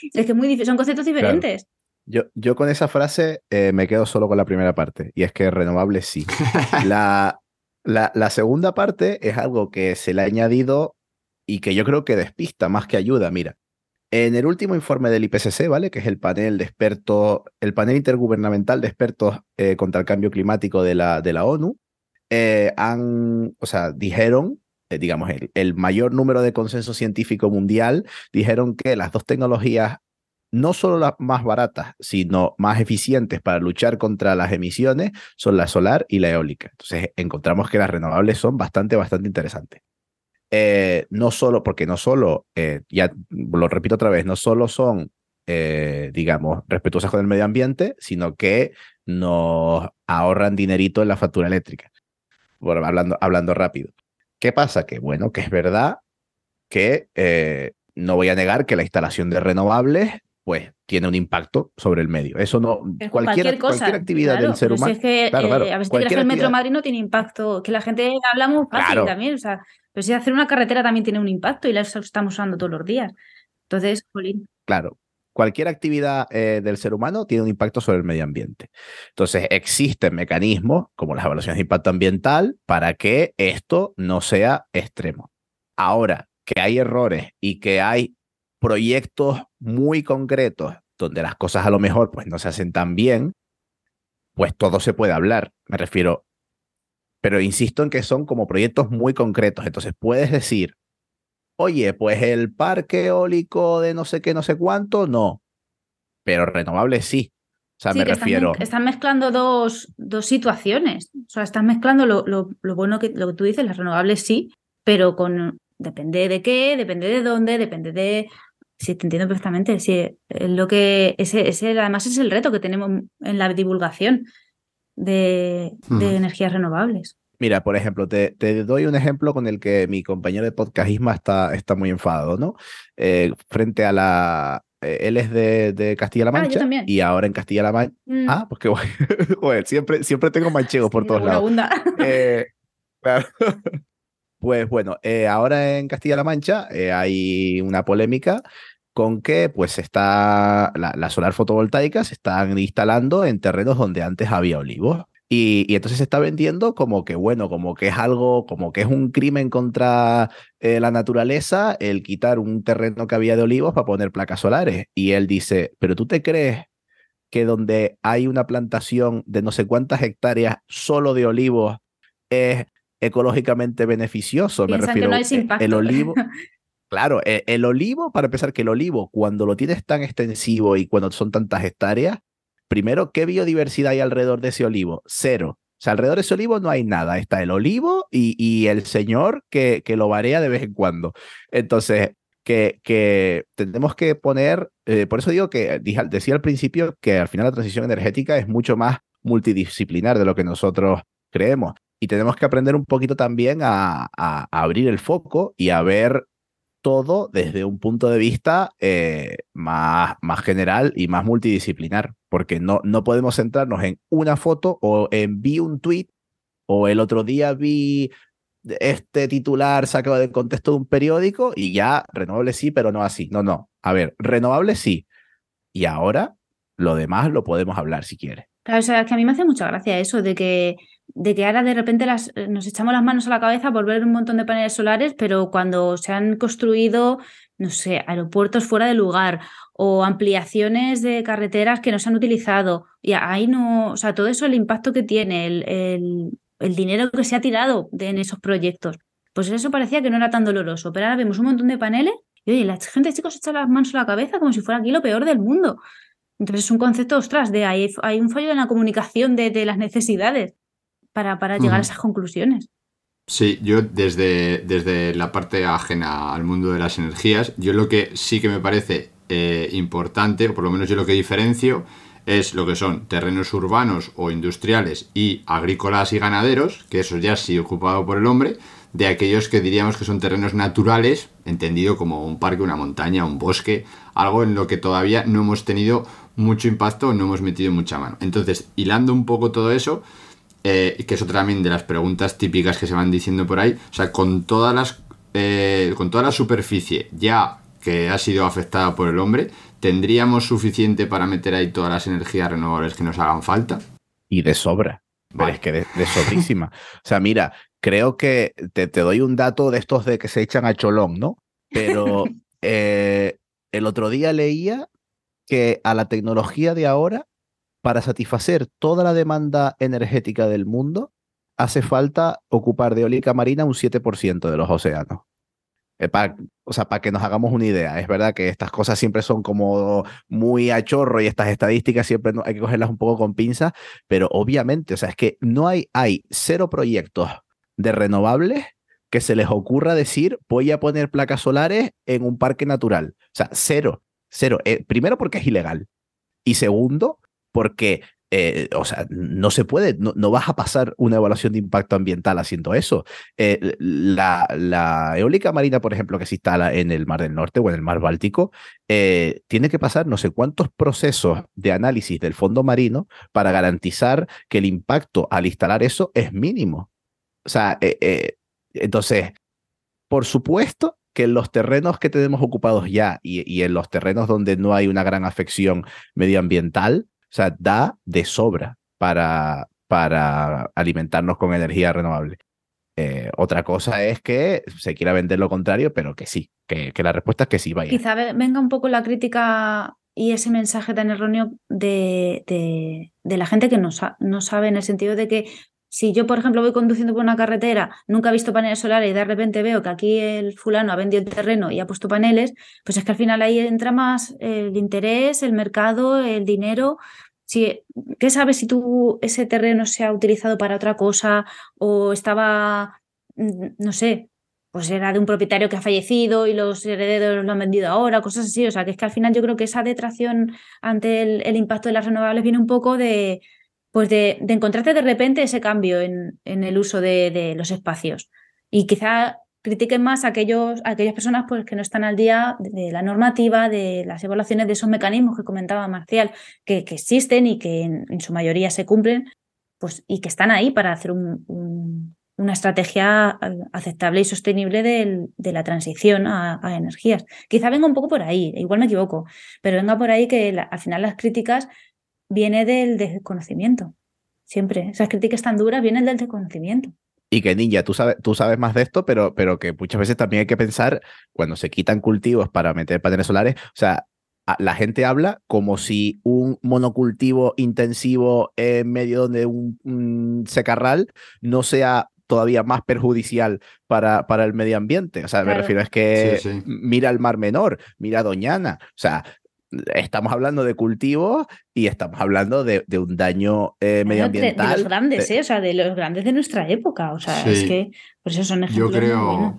Es que es muy son conceptos diferentes. Yo, yo con esa frase eh, me quedo solo con la primera parte, y es que renovable sí. La, la, la segunda parte es algo que se le ha añadido y que yo creo que despista más que ayuda. Mira, en el último informe del IPCC, ¿vale? Que es el panel de expertos, el panel intergubernamental de expertos eh, contra el cambio climático de la, de la ONU, eh, han, o sea, dijeron, eh, digamos, el, el mayor número de consenso científico mundial, dijeron que las dos tecnologías no solo las más baratas, sino más eficientes para luchar contra las emisiones son la solar y la eólica. Entonces encontramos que las renovables son bastante, bastante interesantes. Eh, no solo, porque no solo, eh, ya lo repito otra vez, no solo son, eh, digamos, respetuosas con el medio ambiente, sino que nos ahorran dinerito en la factura eléctrica. Bueno, hablando, hablando rápido. ¿Qué pasa? Que bueno, que es verdad que eh, no voy a negar que la instalación de renovables pues tiene un impacto sobre el medio. Eso no, Es cualquier, cosa. cualquier actividad claro, del ser pero si humano. es que, Claro, eh, claro, a cualquier que el Metro Madrid no tiene impacto, que la gente habla muy fácil Claro. también, o sea, pero si hacer una carretera también tiene un impacto y la estamos usando todos los días. Entonces, jolín, Claro, cualquier actividad eh, del ser humano tiene un impacto sobre el medio ambiente. Entonces, existen mecanismos como las evaluaciones de impacto ambiental para que esto no sea extremo. Ahora, que hay errores y que hay proyectos muy concretos donde las cosas a lo mejor pues no se hacen tan bien, pues todo se puede hablar. Me refiero, pero insisto en que son como proyectos muy concretos. Entonces, puedes decir, Oye, pues el parque eólico de no sé qué, no sé cuánto, no. Pero renovable sí. O sea, sí, me que refiero. están mezclando dos, dos situaciones. O sea, están mezclando lo, lo, lo bueno que lo que tú dices, las renovables sí, pero con depende de qué, depende de dónde, depende de. Sí, te entiendo perfectamente. Sí, lo que ese, ese además es el reto que tenemos en la divulgación de, energías renovables. Mira, por ejemplo, te, te doy un ejemplo con el que mi compañero de podcast Isma está, está muy enfadado, ¿no? Eh, frente a la. eh, él es de, de Castilla-La Ah, Mancha también. y ahora en Castilla-La Mancha. Mm, Ah, pues qué guay. Joder, siempre, siempre tengo manchegos por todos lados. bunda. Eh, claro. Pues bueno, eh, ahora en Castilla-La Mancha eh, hay una polémica con que pues está la, la solar fotovoltaica se están instalando en terrenos donde antes había olivos. Y, y entonces se está vendiendo como que, bueno, como que es algo, como que es un crimen contra eh, la naturaleza el quitar un terreno que había de olivos para poner placas solares. Y él dice, pero tú te crees que donde hay una plantación de no sé cuántas hectáreas solo de olivos es ecológicamente beneficioso. Me Piensan que refiero, no es impacto. el olivo, Claro, e- el olivo, para empezar, que el olivo, cuando lo tienes tan extensivo y cuando son tantas hectáreas, primero, ¿qué biodiversidad hay alrededor de ese olivo? Cero. O sea, alrededor de ese olivo no hay nada. Está el olivo y, y el señor que, que lo varía de vez en cuando. Entonces, que, que tenemos que poner, eh, por eso digo que dije- decía al principio que al final la transición energética es mucho más multidisciplinar de lo que nosotros creemos. Y tenemos que aprender un poquito también a, a- a abrir el foco y a ver todo desde un punto de vista eh, más, más general y más multidisciplinar, porque no, no podemos centrarnos en una foto o en vi un tweet o el otro día vi este titular sacado del contexto de un periódico y ya renovable sí, pero no así. No, no. A ver, renovable sí. Y ahora lo demás lo podemos hablar si quiere. Claro, o sea, es que a mí me hace mucha gracia eso de que, de que ahora de repente las, eh, nos echamos las manos a la cabeza por ver un montón de paneles solares, pero cuando se han construido, no sé, aeropuertos fuera de lugar o ampliaciones de carreteras que no se han utilizado, y ahí no, o sea, todo eso, el impacto que tiene, el, el, el dinero que se ha tirado en esos proyectos, pues eso parecía que no era tan doloroso, pero ahora vemos un montón de paneles y oye, la gente, chicos, echa las manos a la cabeza como si fuera aquí lo peor del mundo. Entonces es un concepto, ostras, de hay, hay un fallo en la comunicación de, de las necesidades para, para llegar a esas conclusiones. Sí, yo desde, desde la parte ajena al mundo de las energías, yo lo que sí que me parece eh, importante, o por lo menos yo lo que diferencio, es lo que son terrenos urbanos o industriales y agrícolas y ganaderos, que eso ya sí ocupado por el hombre, de aquellos que diríamos que son terrenos naturales, entendido como un parque, una montaña, un bosque, algo en lo que todavía no hemos tenido mucho impacto, no hemos metido mucha mano. Entonces, hilando un poco todo eso, eh, que es otra también de las preguntas típicas que se van diciendo por ahí. O sea, con todas las. eh, con toda la superficie ya que ha sido afectada por el hombre, ¿tendríamos suficiente para meter ahí todas las energías renovables que nos hagan falta? Y de sobra. Pero Vale. es que de, de sobrísima. o sea, mira, creo que te, te doy un dato de estos de que se echan a cholón, ¿no? Pero eh, el otro día leía que a la tecnología de ahora, para satisfacer toda la demanda energética del mundo, hace falta ocupar de eólica marina un 7% de los océanos. Eh, o sea, para que nos hagamos una idea, es verdad que estas cosas siempre son como muy a chorro y estas estadísticas siempre hay que cogerlas un poco con pinzas, pero obviamente, o sea, es que no hay, hay cero proyectos de renovables que se les ocurra decir voy a poner placas solares en un parque natural. O sea, cero, cero. Eh, primero porque es ilegal y segundo porque, eh, o sea, no se puede, no, no vas a pasar una evaluación de impacto ambiental haciendo eso. Eh, la, la eólica marina, por ejemplo, que se instala en el Mar del Norte o en el Mar Báltico, eh, tiene que pasar no sé cuántos procesos de análisis del fondo marino para garantizar que el impacto al instalar eso es mínimo. O sea, entonces, por supuesto que en los terrenos que tenemos ocupados ya y, y en los terrenos donde no hay una gran afección medioambiental, o sea, da de sobra para, para alimentarnos con energía renovable. Eh, otra cosa es que se quiera vender lo contrario, pero que sí, que, que la respuesta es que sí, vaya. Quizá ve- venga un poco la crítica y ese mensaje tan erróneo de, de- de la gente que no, no sabe en el sentido de que si yo, por ejemplo, voy conduciendo por una carretera, nunca he visto paneles solares y de repente veo que aquí el fulano ha vendido el terreno y ha puesto paneles, pues es que al final ahí entra más el interés, el mercado, el dinero. Si, ¿Qué sabes si tú ese terreno se ha utilizado para otra cosa o estaba, mm, no sé, pues era de un propietario que ha fallecido y los herederos lo han vendido ahora, cosas así. O sea, que es que al final yo creo que esa detracción ante el, el impacto de las renovables viene un poco de, pues de, de encontrarte de repente ese cambio en, el uso de, los espacios. Y quizá critiquen más a, aquellos, aquellas personas pues, que no están al día de, la normativa, de las evaluaciones de esos mecanismos que comentaba Marcial, que, existen y que en, su mayoría se cumplen, pues, y que están ahí para hacer un, un, una estrategia aceptable y sostenible de, la transición a, a, energías. Quizá venga un poco por ahí, igual me equivoco, pero venga por ahí que la, al final las críticas vienen del desconocimiento. Siempre. Esas críticas tan duras vienen del desconocimiento. Y que Ninja, tú sabes, tú sabes más de esto, pero, pero que muchas veces también hay que pensar cuando se quitan cultivos para meter paneles solares, o sea, la gente habla como si un monocultivo intensivo en medio de un, un secarral no sea todavía más perjudicial para, para el medio ambiente. O sea, me Claro. refiero es que Sí, sí. mira el Mar Menor, mira Doñana. O sea, estamos hablando de cultivos y estamos hablando de, de un daño eh, de- medioambiental. De los grandes, de- ¿eh? O sea, de los grandes de nuestra época. O sea, Sí. es que por eso son Yo ejemplos muy creo, buenos.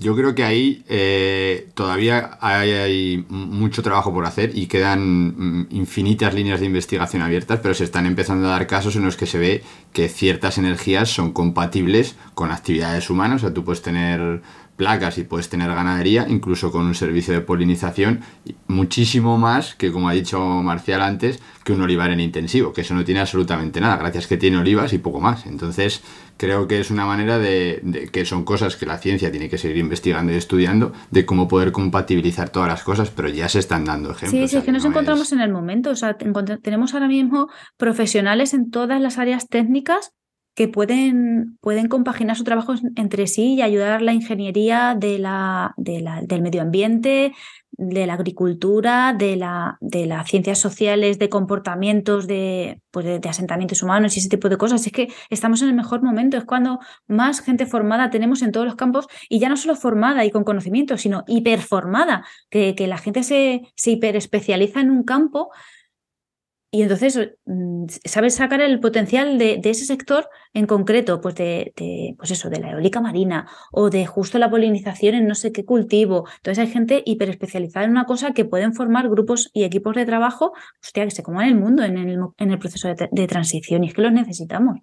yo creo que ahí eh, todavía hay, hay mucho trabajo por hacer y quedan mm, infinitas líneas de investigación abiertas, pero se están empezando a dar casos en los que se ve que ciertas energías son compatibles con actividades humanas. O sea, tú puedes tener placas y puedes tener ganadería, incluso con un servicio de polinización, muchísimo más que, como ha dicho Marcial antes, que un olivar en intensivo, que eso no tiene absolutamente nada, gracias que tiene olivas y poco más. Entonces, creo que es una manera de, de- que son cosas que la ciencia tiene que seguir investigando y estudiando, de cómo poder compatibilizar todas las cosas, pero ya se están dando ejemplos. Sí, sí, es que nos no encontramos es- en el momento. O sea, tenemos ahora mismo profesionales en todas las áreas técnicas que pueden, pueden compaginar su trabajo en- entre sí y ayudar la ingeniería de la, de la- del medio ambiente, de la agricultura, de, la, de las ciencias sociales, de comportamientos, de, pues de asentamientos humanos y ese tipo de cosas. Es que estamos en el mejor momento, es cuando más gente formada tenemos en todos los campos y ya no solo formada y con conocimiento, sino hiperformada, que, que la gente se, se hiperespecializa en un campo y entonces mm, sabes sacar el potencial de, ese sector en concreto, pues de, pues eso, de la eólica marina o de justo la polinización en no sé qué cultivo. Entonces hay gente hiperespecializada en una cosa que pueden formar grupos y equipos de trabajo, que se coman el mundo en el, en el proceso de, de transición y es que los necesitamos.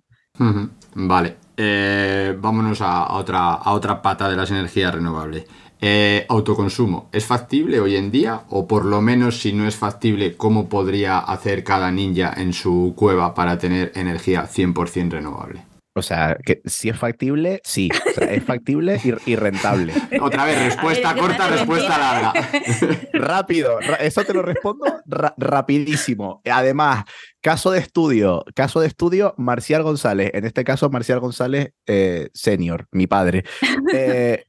Vale, Eh, vámonos a otra, a otra pata de las energías renovables. Eh, autoconsumo, ¿es factible hoy en día? O por lo menos si no es factible, ¿cómo podría hacer cada ninja en su cueva para tener energía 100% renovable? O sea, que si es factible, sí. O sea, es factible y, y rentable. Otra vez, respuesta A ver, ¿qué corta, respuesta decía? larga. Rápido, eso te lo respondo ra- rapidísimo. Además, caso de estudio, caso de estudio, Marcial González, en este caso Marcial González eh, senior, mi padre. Eh,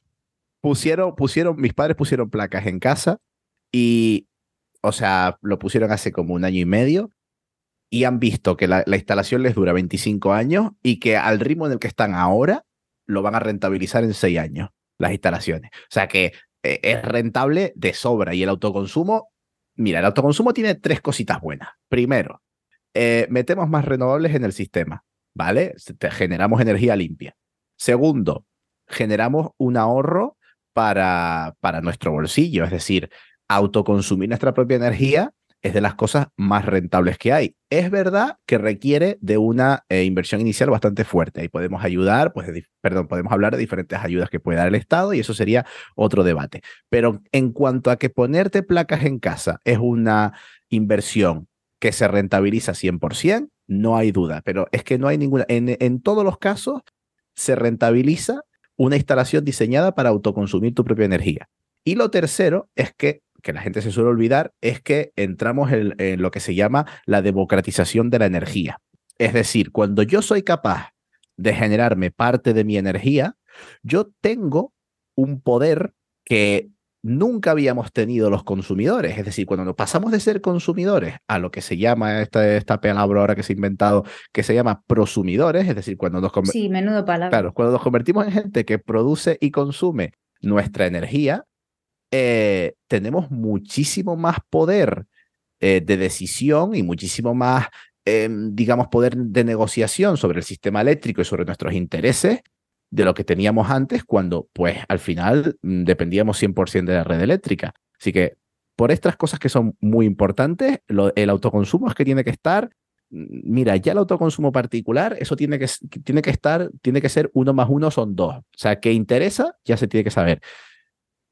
pusieron, pusieron, mis padres pusieron placas en casa y, o sea, lo pusieron hace como un año y medio y han visto que la, la instalación les dura 25 años y que al ritmo en el que están ahora lo van a rentabilizar en 6 años, las instalaciones. O sea que eh, es rentable de sobra y el autoconsumo, mira, el autoconsumo tiene tres cositas buenas. Primero, eh, metemos más renovables en el sistema, ¿vale? Generamos energía limpia. Segundo, generamos un ahorro para, para nuestro bolsillo, es decir, autoconsumir nuestra propia energía es de las cosas más rentables que hay. Es verdad que requiere de una eh, inversión inicial bastante fuerte y podemos ayudar, pues, perdón, podemos hablar de diferentes ayudas que puede dar el Estado y eso sería otro debate. Pero en cuanto a que ponerte placas en casa es una inversión que se rentabiliza 100%, no hay duda, pero es que no hay ninguna, en, en todos los casos se rentabiliza una instalación diseñada para autoconsumir tu propia energía. Y lo tercero es que, que la gente se suele olvidar, es que entramos en, en lo que se llama la democratización de la energía. Es decir, cuando yo soy capaz de generarme parte de mi energía, yo tengo un poder que nunca habíamos tenido los consumidores. Es decir, cuando nos pasamos de ser consumidores a lo que se llama esta, esta palabra ahora que se ha inventado, que se llama prosumidores, es decir, cuando nos, Sí, menudo palabra. Claro, cuando nos convertimos en gente que produce y consume nuestra energía, eh, tenemos muchísimo más poder eh, de decisión y muchísimo más, eh, digamos, poder de negociación sobre el sistema eléctrico y sobre nuestros intereses de lo que teníamos antes cuando, pues, al final mm, dependíamos 100% de la red eléctrica. Así que, por estas cosas que son muy importantes, el autoconsumo es que tiene que estar mira, ya el autoconsumo particular, eso tiene que, tiene que estar, tiene que ser uno más uno son dos. O sea, que interesa, ya se tiene que saber.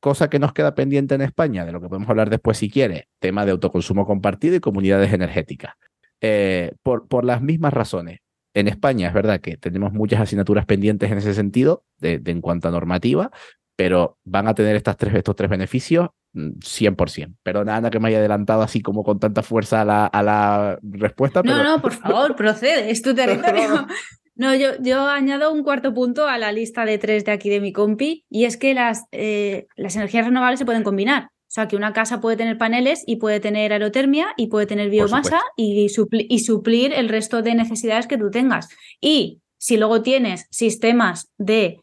Cosa que nos queda pendiente en España, de lo que podemos hablar después si quiere, tema de autoconsumo compartido y comunidades energéticas. Eh, por, por las mismas razones. En España es verdad que tenemos muchas asignaturas pendientes en ese sentido, de, de en cuanto a normativa, pero van a tener estas tres, estos tres beneficios mm, 100%. Perdona, Ana, que me haya adelantado así como con tanta fuerza a la, a la respuesta. No, pero... no, por favor, procede, es tu territorio. No, yo, yo añado un cuarto punto a la lista de tres de aquí de mi compi, y es que las, eh, las energías renovables se pueden combinar. O sea, que una casa puede tener paneles y puede tener aerotermia y puede tener biomasa supuesto. y, supli- y suplir el resto de necesidades que tú tengas. Y Si luego tienes sistemas de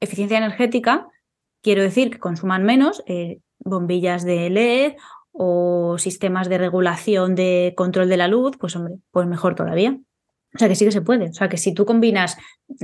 eficiencia energética, quiero decir que consuman menos, eh, bombillas de LED o sistemas de regulación de control de la luz, pues hombre, pues mejor todavía. O sea que sí que se puede. O sea que si tú combinas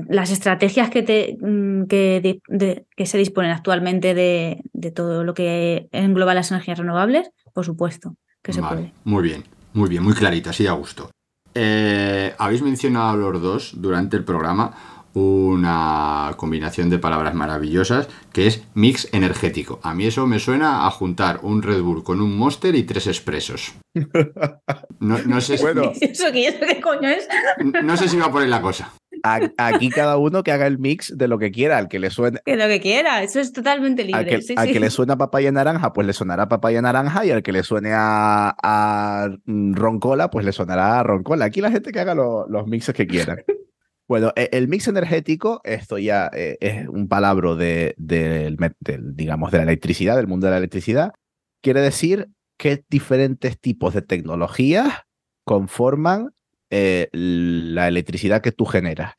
las estrategias que, te, mm, que, de- de- que se disponen actualmente de, de todo lo que engloba las energías renovables, por supuesto que se Vale, puede. Muy bien, muy bien, muy clarito, así a gusto. Eh, Habéis mencionado los dos durante el programa una combinación de palabras maravillosas que es mix energético. A mí eso me suena a juntar un Red Bull con un Monster y tres expresos. No, no sé, si- Bueno. ¿Eso qué, ¿Eso qué coño es? no sé si va por ahí la cosa. Aquí cada uno que haga el mix de lo que quiera, al que le suene. Que lo que quiera, eso es totalmente Al libre. que, sí, al sí. que le suena papaya naranja, pues le sonará papaya naranja, y al que le suene a, a mm, roncola, pues le sonará a roncola. Aquí la gente que haga lo- los mixes que quieran. Bueno, e- el mix energético, esto ya eh, es un palabra de, digamos, de la electricidad, del mundo de la electricidad. Quiere decir qué diferentes tipos de tecnologías conforman eh, la electricidad que tú generas.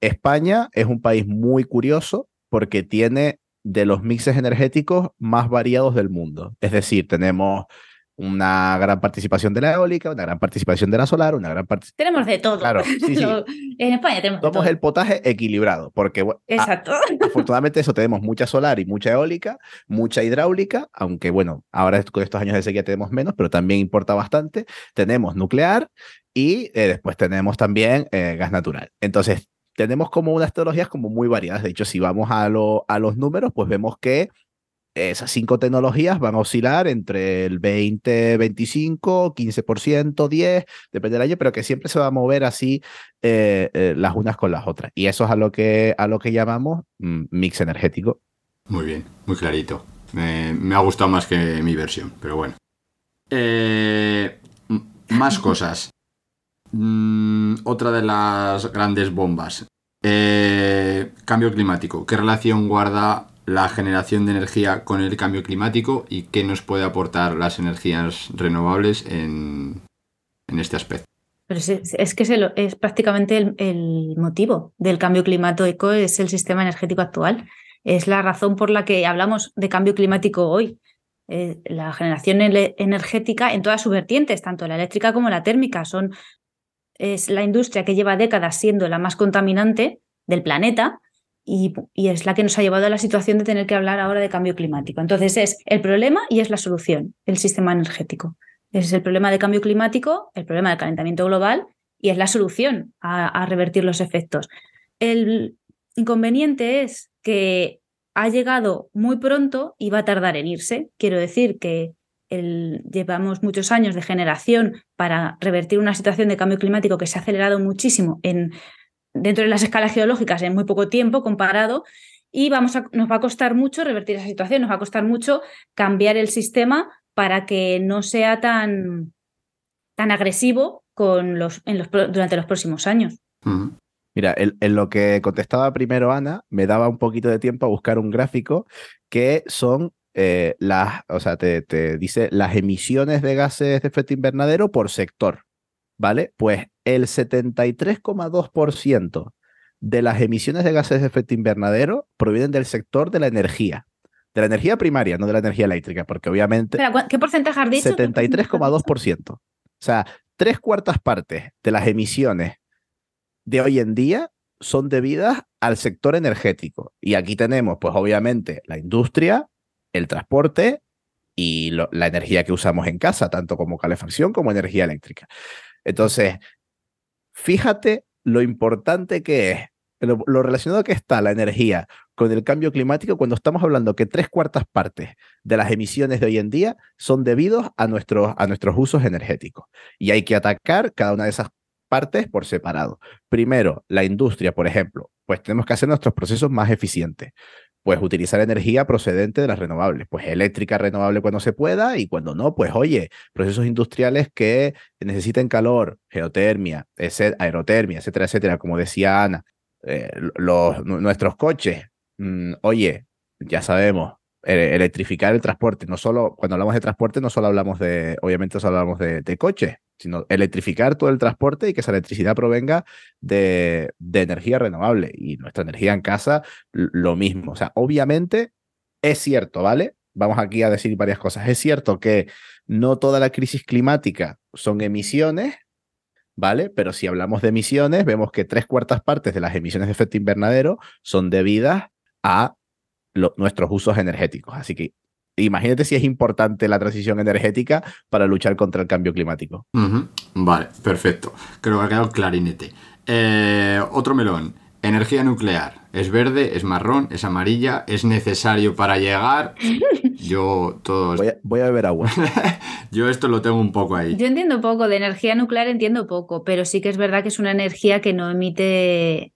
España es un país muy curioso porque tiene de los mixes energéticos más variados del mundo. Es decir, tenemos una gran participación de la eólica, una gran participación de la solar, una gran participación... Tenemos de todo. Claro, sí, sí. En España tenemos de Somos todo. el potaje equilibrado, porque bueno, a- Exacto. afortunadamente eso tenemos mucha solar y mucha eólica, mucha hidráulica, aunque bueno, ahora con estos años de sequía tenemos menos, pero también importa bastante. Tenemos nuclear y eh, después tenemos también eh, gas natural. Entonces, tenemos como unas tecnologías como muy variadas. De hecho, si vamos a, lo- a los números, pues vemos que esas cinco tecnologías van a oscilar entre el 20, 25, 15%, 10, depende del año, pero que siempre se va a mover así eh, eh, las unas con las otras. Y eso es a lo que, a lo que llamamos mm, mix energético. Muy bien, muy clarito. Me, ha gustado más que mi versión, pero bueno. Eh, más cosas. Mm, otra de las grandes bombas. Cambio climático. ¿Qué relación guarda la generación de energía con el cambio climático y qué nos puede aportar las energías renovables en, en este aspecto? Pero es, que es, prácticamente el, motivo del cambio climático, es el sistema energético actual. Es la razón por la que hablamos de cambio climático hoy. Eh, la generación energética en todas sus vertientes, tanto la eléctrica como la térmica, son, es la industria que lleva décadas siendo la más contaminante del planeta y, es la que nos ha llevado a la situación de tener que hablar ahora de cambio climático. Entonces es el problema y es la solución, el sistema energético. Es el problema de cambio climático, el problema del calentamiento global y es la solución a, revertir los efectos. El inconveniente es que ha llegado muy pronto y va a tardar en irse. Quiero decir que llevamos muchos años de generación para revertir una situación de cambio climático que se ha acelerado muchísimo en, dentro de las escalas geológicas en muy poco tiempo comparado y vamos a, nos va a costar mucho revertir esa situación, nos va a costar mucho cambiar el sistema para que no sea tan, tan agresivo con los, en los, durante los próximos años. Mira, en, en lo que contestaba primero Ana, me daba un poquito de tiempo a buscar un gráfico que son eh, las, o sea, te, te dice las emisiones de gases de efecto invernadero por sector, ¿vale? Pues el 73,2% de las emisiones de gases de efecto invernadero provienen del sector de la energía, de la energía primaria, no de la energía eléctrica, porque obviamente Espera, ¿cu- ¿Qué porcentaje has dicho? 73,2%. O sea, tres cuartas partes de las emisiones de hoy en día son debidas al sector energético. Y aquí tenemos, pues obviamente, la industria, el transporte y lo- la energía que usamos en casa, tanto como calefacción como energía eléctrica. Entonces, fíjate lo importante que es, lo, relacionado que está la energía con el cambio climático cuando estamos hablando que tres cuartas partes de las emisiones de hoy en día son debidos a nuestros, a nuestros usos energéticos. Y hay que atacar cada una de esas partes por separado. Primero, la industria, por ejemplo, pues tenemos que hacer nuestros procesos más eficientes. Pues utilizar energía procedente de las renovables, pues eléctrica renovable cuando se pueda y cuando no, pues oye, procesos industriales que necesiten calor, geotermia, aerotermia, etcétera, etcétera, como decía Ana, eh, los, nu- nuestros coches, mm, oye, ya sabemos, eh, electrificar el transporte, no solo, cuando hablamos de transporte, no solo hablamos de, obviamente, solo hablamos de, de coches, sino electrificar todo el transporte y que esa electricidad provenga de, de energía renovable. Y nuestra energía en casa, lo mismo. O sea, obviamente es cierto, ¿vale? Vamos aquí a decir varias cosas. Es cierto que no toda la crisis climática son emisiones, ¿vale? Pero si hablamos de emisiones, vemos que tres cuartas partes de las emisiones de efecto invernadero son debidas a nuestros usos energéticos. Así que imagínate si es importante la transición energética para luchar contra el cambio climático. Vale, perfecto. Creo que ha quedado clarinete. Eh, otro melón. Energía nuclear. ¿Es verde? ¿Es marrón? ¿Es amarilla? ¿Es necesario para llegar? Yo todo... Voy a, voy a beber agua. Yo esto lo tengo un poco ahí. Yo entiendo poco, de energía nuclear entiendo poco, pero sí que es verdad que es una energía que no emite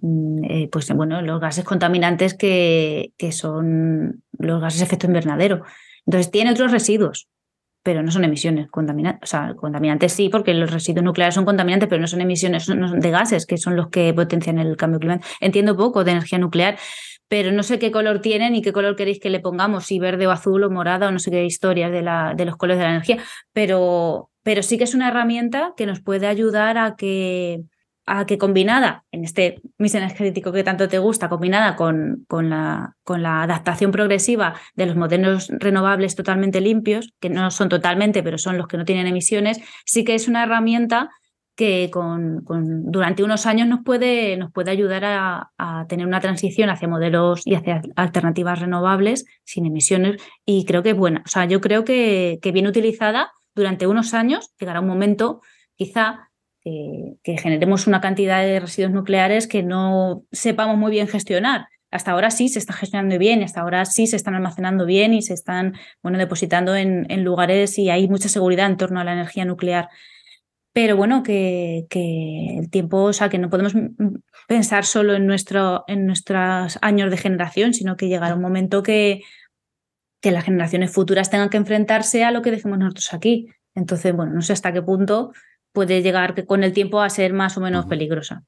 mm, eh, pues bueno, los gases contaminantes que, que son los gases de efecto invernadero. Entonces tiene otros residuos, pero no son emisiones contaminantes. O sea, contaminantes sí, porque los residuos nucleares son contaminantes, pero no son emisiones de gases, que son los que potencian el cambio climático. Entiendo poco de energía nuclear, pero no sé qué color tienen y qué color queréis que le pongamos, si verde o azul o morada o no sé qué historias de, los colores de la energía, pero sí que es una herramienta que nos puede ayudar a que a que combinada, en este mix energético que tanto te gusta, combinada con, con, la, con la adaptación progresiva de los modelos renovables totalmente limpios, que no son totalmente, pero son los que no tienen emisiones, sí que es una herramienta que con, con, durante unos años nos puede, nos puede ayudar a, a, tener una transición hacia modelos y hacia alternativas renovables sin emisiones. Y creo que es buena. O sea, yo creo que, que bien utilizada durante unos años llegará un momento, quizá, que, generemos una cantidad de residuos nucleares que no sepamos muy bien gestionar. Hasta ahora sí se está gestionando bien, hasta ahora sí se están almacenando bien y se están bueno, depositando en, lugares y hay mucha seguridad en torno a la energía nuclear. Pero bueno, que, que, el tiempo, o sea, que no podemos pensar solo en, nuestro, en nuestros años de generación, sino que llegará un momento que, que las generaciones futuras tengan que enfrentarse a lo que dejemos nosotros aquí. Entonces, bueno, no sé hasta qué punto puede llegar con el tiempo a ser más o menos peligrosa.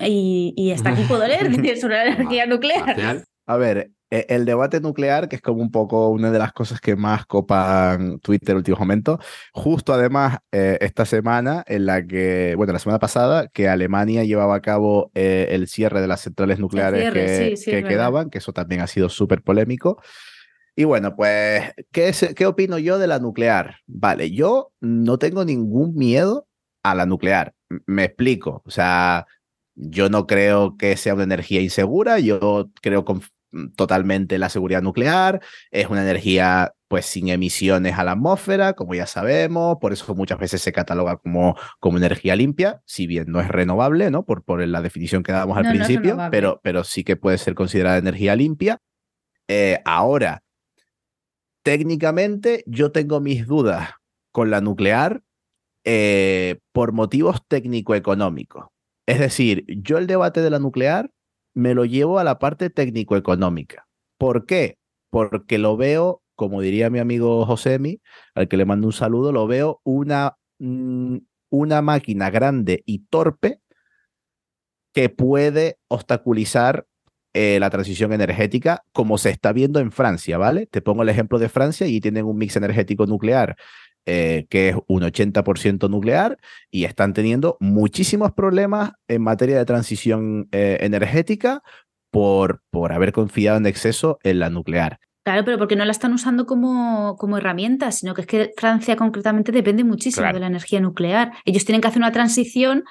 Y, y hasta aquí puedo leer sobre la energía nuclear. A ver, e, el debate nuclear, que es como un poco una de las cosas que más copan Twitter últimos momentos, justo además eh, esta semana en la que, bueno, la semana pasada, que Alemania llevaba a cabo eh, el cierre de las centrales nucleares que, que quedaban, que eso también ha sido súper polémico. Y bueno, pues, ¿qué, ¿qué opino yo de la nuclear? Vale, yo no tengo ningún miedo a la nuclear. Me explico. O sea, yo no creo que sea una energía insegura, yo creo con, totalmente en la seguridad nuclear, es una energía pues sin emisiones a la atmósfera, como ya sabemos, por eso muchas veces se cataloga como, como energía limpia, si bien no es renovable, ¿no? Por, por la definición que dábamos al principio, pero, pero sí que puede ser considerada energía limpia. Eh, ahora, técnicamente yo tengo mis dudas con la nuclear eh, por motivos técnico-económicos. Es decir, yo el debate de la nuclear me lo llevo a la parte técnico-económica. ¿Por qué? Porque lo veo, como diría mi amigo Josemi, al que le mando un saludo, lo veo una, mm, una máquina grande y torpe que puede obstaculizar eh, la transición energética, como se está viendo en Francia, ¿vale? Te pongo el ejemplo de Francia y tienen un mix energético nuclear eh, que es un 80% nuclear, y están teniendo muchísimos problemas en materia de transición eh, energética por, por haber confiado en exceso en la nuclear. Claro, pero porque no la están usando como, como herramienta, sino que es que Francia concretamente depende muchísimo de la energía nuclear. Ellos tienen que hacer una transición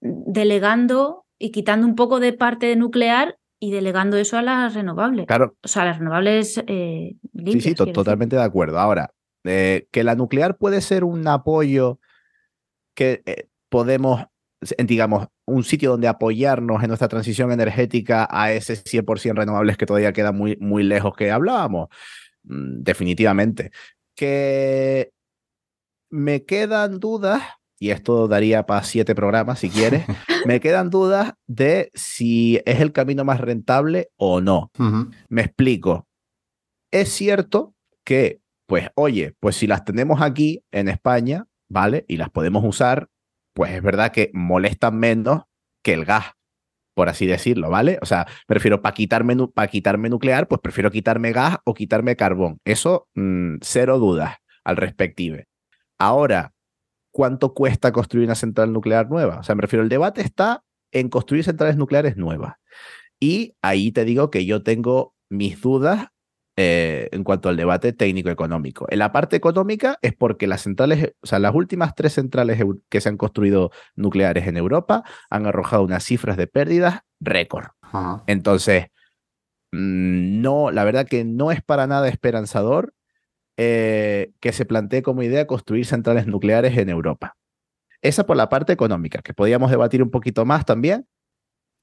delegando y quitando un poco de parte de nuclear y delegando eso a las renovables. Claro. O sea, las renovables eh, limpias. Sí, sí, totalmente de acuerdo. Ahora, que la nuclear puede ser un apoyo que eh, podemos, digamos, un sitio donde apoyarnos en nuestra transición energética a ese 100% renovables que todavía queda muy, muy lejos que hablábamos. Mm, definitivamente. Que me quedan dudas, y esto daría para siete programas si quieres, me quedan dudas de si es el camino más rentable o no. Me explico. Es cierto que pues oye, pues si las tenemos aquí en España, ¿vale? Y las podemos usar, pues es verdad que molestan menos que el gas, por así decirlo, ¿vale? O sea, prefiero para quitarme, quitarme nuclear, pues prefiero quitarme gas o quitarme carbón. Eso, mm, cero dudas al respectivo. Ahora, cuánto cuesta construir una central nuclear nueva. O sea, me refiero, el debate está en construir centrales nucleares nuevas. Y ahí te digo que yo tengo mis dudas eh, en cuanto al debate técnico-económico. En la parte económica es porque las centrales, o sea, las últimas tres centrales que se han construido nucleares en Europa han arrojado unas cifras de pérdidas récord. Entonces, mm, no, la verdad que no es para nada esperanzador eh, que se plantee como idea construir centrales nucleares en Europa. Esa por la parte económica, que podíamos debatir un poquito más también.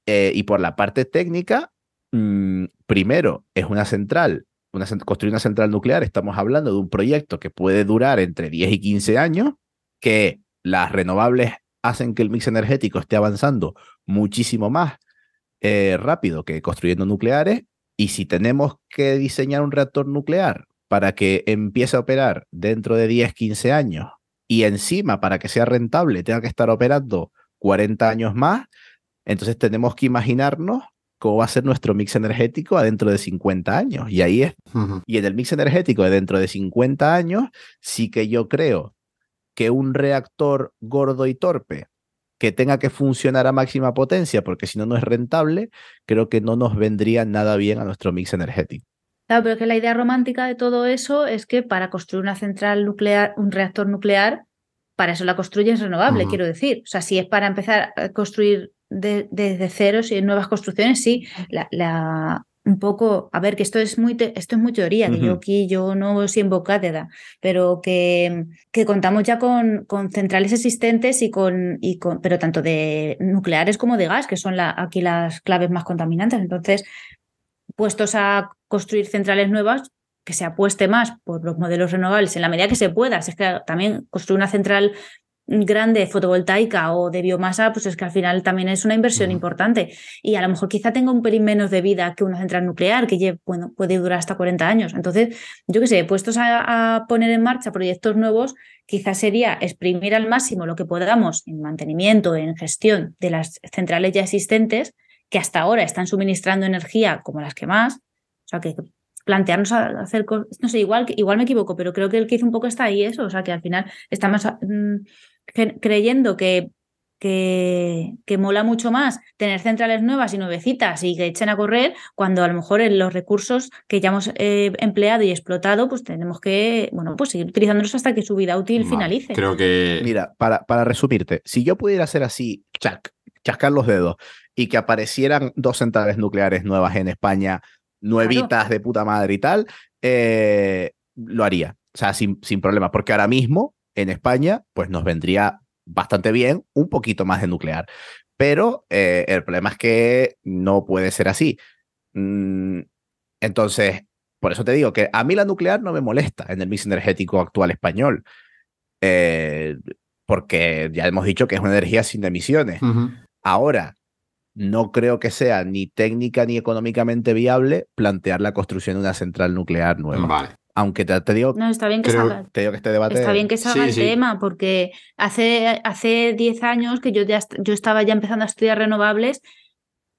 Eh, y por la parte técnica, mm, primero, es una central, construir una central nuclear, estamos hablando de un proyecto que puede durar entre 10 y 15 años, que las renovables hacen que el mix energético esté avanzando muchísimo más eh, rápido que construyendo nucleares. Y si tenemos que diseñar un reactor nuclear para que empiece a operar dentro de 10, 15 años y encima para que sea rentable tenga que estar operando 40 años más, entonces tenemos que imaginarnos cómo va a ser nuestro mix energético adentro de 50 años. Y ahí es. Y en el mix energético de dentro de 50 años, sí que yo creo que un reactor gordo y torpe que tenga que funcionar a máxima potencia, porque si no, no es rentable, creo que no nos vendría nada bien a nuestro mix energético. Claro, pero que la idea romántica de todo eso es que para construir una central nuclear, un reactor nuclear, para eso la construyes renovable, quiero decir. O sea, si es para empezar a construir desde cero, si en nuevas construcciones, sí, la, un poco, a ver, que esto es muy, esto es muy teoría, que yo aquí yo no soy en cátedra, pero que, que contamos ya con, con, centrales existentes y con, y con, pero tanto de nucleares como de gas, que son la, aquí las claves más contaminantes. Entonces, puestos a construir centrales nuevas, que se apueste más por los modelos renovables en la medida que se pueda. es que también construir una central grande fotovoltaica o de biomasa, pues es que al final también es una inversión importante. Y a lo mejor quizá tenga un pelín menos de vida que una central nuclear, que bueno, puede durar hasta 40 años. Entonces, yo qué sé, puestos a, a, poner en marcha proyectos nuevos, quizás sería exprimir al máximo lo que podamos en mantenimiento, en gestión de las centrales ya existentes, que hasta ahora están suministrando energía como las que más, o sea, que plantearnos hacer cosas, no sé, igual, igual me equivoco, pero creo que el que hizo un poco está ahí eso, o sea, que al final estamos mm, creyendo que, que, que, mola mucho más tener centrales nuevas y nuevecitas y que echen a correr, cuando a lo mejor en los recursos que ya hemos eh, empleado y explotado, pues tenemos que, bueno, pues seguir utilizándolos hasta que su vida útil finalice. Creo que... Mira, para, para resumirte, si yo pudiera hacer así, chac, chascar los dedos y que aparecieran dos centrales nucleares nuevas en España nuevitas de puta madre y tal, eh, lo haría. O sea, sin, sin problema, porque ahora mismo en España, pues nos vendría bastante bien un poquito más de nuclear. Pero eh, el problema es que no puede ser así. Mm, entonces, por eso te digo que a mí la nuclear no me molesta en el mix energético actual español. Eh, porque ya hemos dicho que es una energía sin emisiones. Ahora, no creo que sea ni técnica ni económicamente viable plantear la construcción de una central nuclear nueva. Vale. Aunque te, digo, no, está bien que salga, te digo que este debate... Está bien que salga el tema, porque hace, hace 10 años que yo, ya, yo estaba ya empezando a estudiar renovables,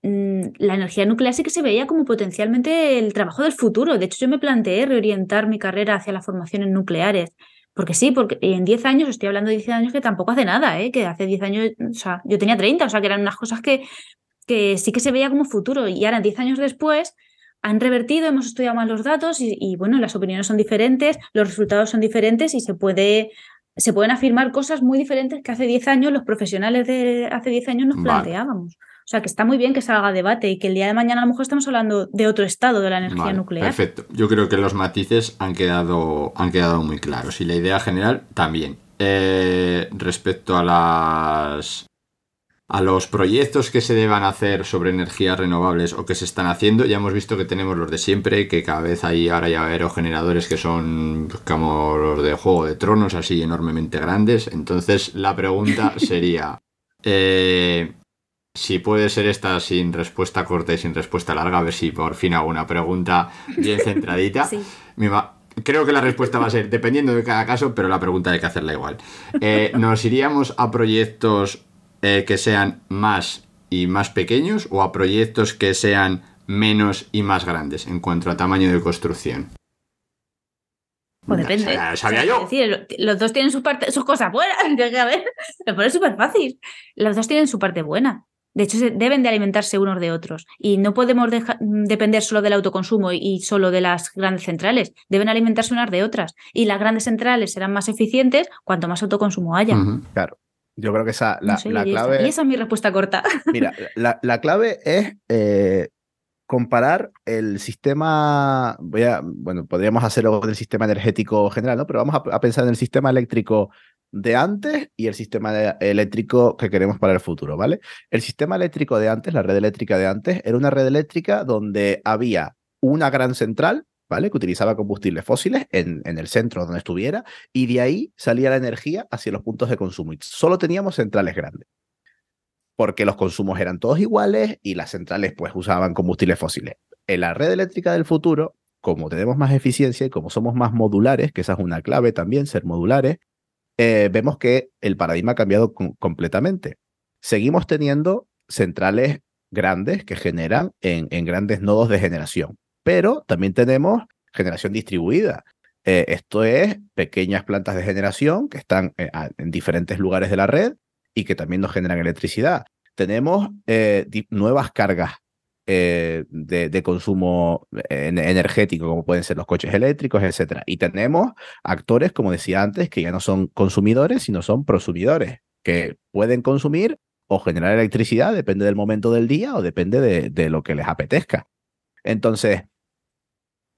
mm, la energía nuclear sí que se veía como potencialmente el trabajo del futuro. De hecho, yo me planteé reorientar mi carrera hacia la formación en nucleares. Porque sí, porque en 10 años, estoy hablando de 10 años que tampoco hace nada, ¿eh? que hace 10 años, o sea, yo tenía 30, o sea, que eran unas cosas que que sí que se veía como futuro y ahora, 10 años después, han revertido, hemos estudiado más los datos y, bueno, las opiniones son diferentes, los resultados son diferentes y se puede se pueden afirmar cosas muy diferentes que hace 10 años los profesionales de hace 10 años nos planteábamos. O sea, que está muy bien que salga debate y que el día de mañana a lo mejor estamos hablando de otro estado de la energía nuclear. Perfecto. Yo creo que los matices han quedado, han quedado muy claros y la idea general también. Eh, respecto a las a los proyectos que se deban hacer sobre energías renovables o que se están haciendo, ya hemos visto que tenemos los de siempre, que cada vez hay ahora ya aerogeneradores que son como los de Juego de Tronos, así enormemente grandes. Entonces la pregunta sería, eh, si puede ser esta sin respuesta corta y sin respuesta larga, a ver si por fin hago una pregunta bien centradita. Creo que la respuesta va a ser dependiendo de cada caso, pero la pregunta hay que hacerla igual. Eh, ¿Nos iríamos a proyectos eh, que sean más y más pequeños o a proyectos que sean menos y más grandes en cuanto a tamaño de construcción? Pues depende. Ya sabía yo. es decir, lo- los dos tienen sus, parte- sus cosas buenas. A ver, lo pone súper fácil. Los dos tienen su parte buena. De hecho, deben de alimentarse unos de otros. Y no podemos deja- depender solo del autoconsumo y- solo de las grandes centrales. Deben alimentarse unas de otras. Y las grandes centrales serán más eficientes cuanto más autoconsumo haya. Claro. Yo creo que esa, la, No la clave. y esa es mi respuesta corta. Mira, la, la clave es eh, comparar el sistema, voy a, bueno, podríamos hacerlo del sistema energético general, ¿no? Pero vamos a, a pensar en el sistema eléctrico de antes y el sistema de- eléctrico que queremos para el futuro, ¿vale? El sistema eléctrico de antes, la red eléctrica de antes, era una red eléctrica donde había una gran central, ¿vale? Que utilizaba combustibles fósiles en, en el centro donde estuviera, y de ahí salía la energía hacia los puntos de consumo. Y solo teníamos centrales grandes porque los consumos eran todos iguales y las centrales pues usaban combustibles fósiles. En la red eléctrica del futuro, como tenemos más eficiencia y como somos más modulares, que esa es una clave también, ser modulares, eh, vemos que el paradigma ha cambiado com- completamente. Seguimos teniendo centrales grandes que generan en, en grandes nodos de generación, pero también tenemos generación distribuida. Eh, esto es pequeñas plantas de generación que están eh, en diferentes lugares de la red y que también nos generan electricidad. Tenemos eh, nuevas cargas de, consumo en- energético, como pueden ser los coches eléctricos, etc. Y tenemos actores, como decía antes, que ya no son consumidores, sino son prosumidores, que pueden consumir o generar electricidad, depende del momento del día o depende de, de lo que les apetezca. Entonces,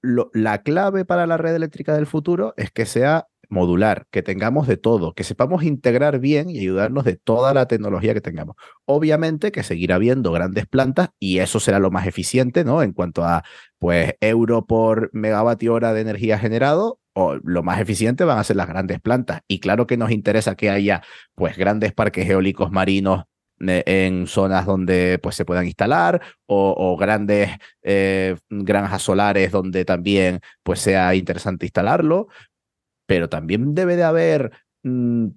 la clave para la red eléctrica del futuro es que sea modular, que tengamos de todo, que sepamos integrar bien y ayudarnos de toda la tecnología que tengamos. Obviamente que seguirá habiendo grandes plantas y eso será lo más eficiente, ¿no? En cuanto a, pues, euro por megavatio hora de energía generado, o lo más eficiente van a ser las grandes plantas. Y claro que nos interesa que haya, pues, grandes parques eólicos marinos en zonas donde pues se puedan instalar o, grandes eh, granjas solares donde también pues sea interesante instalarlo, pero también debe de haber mm,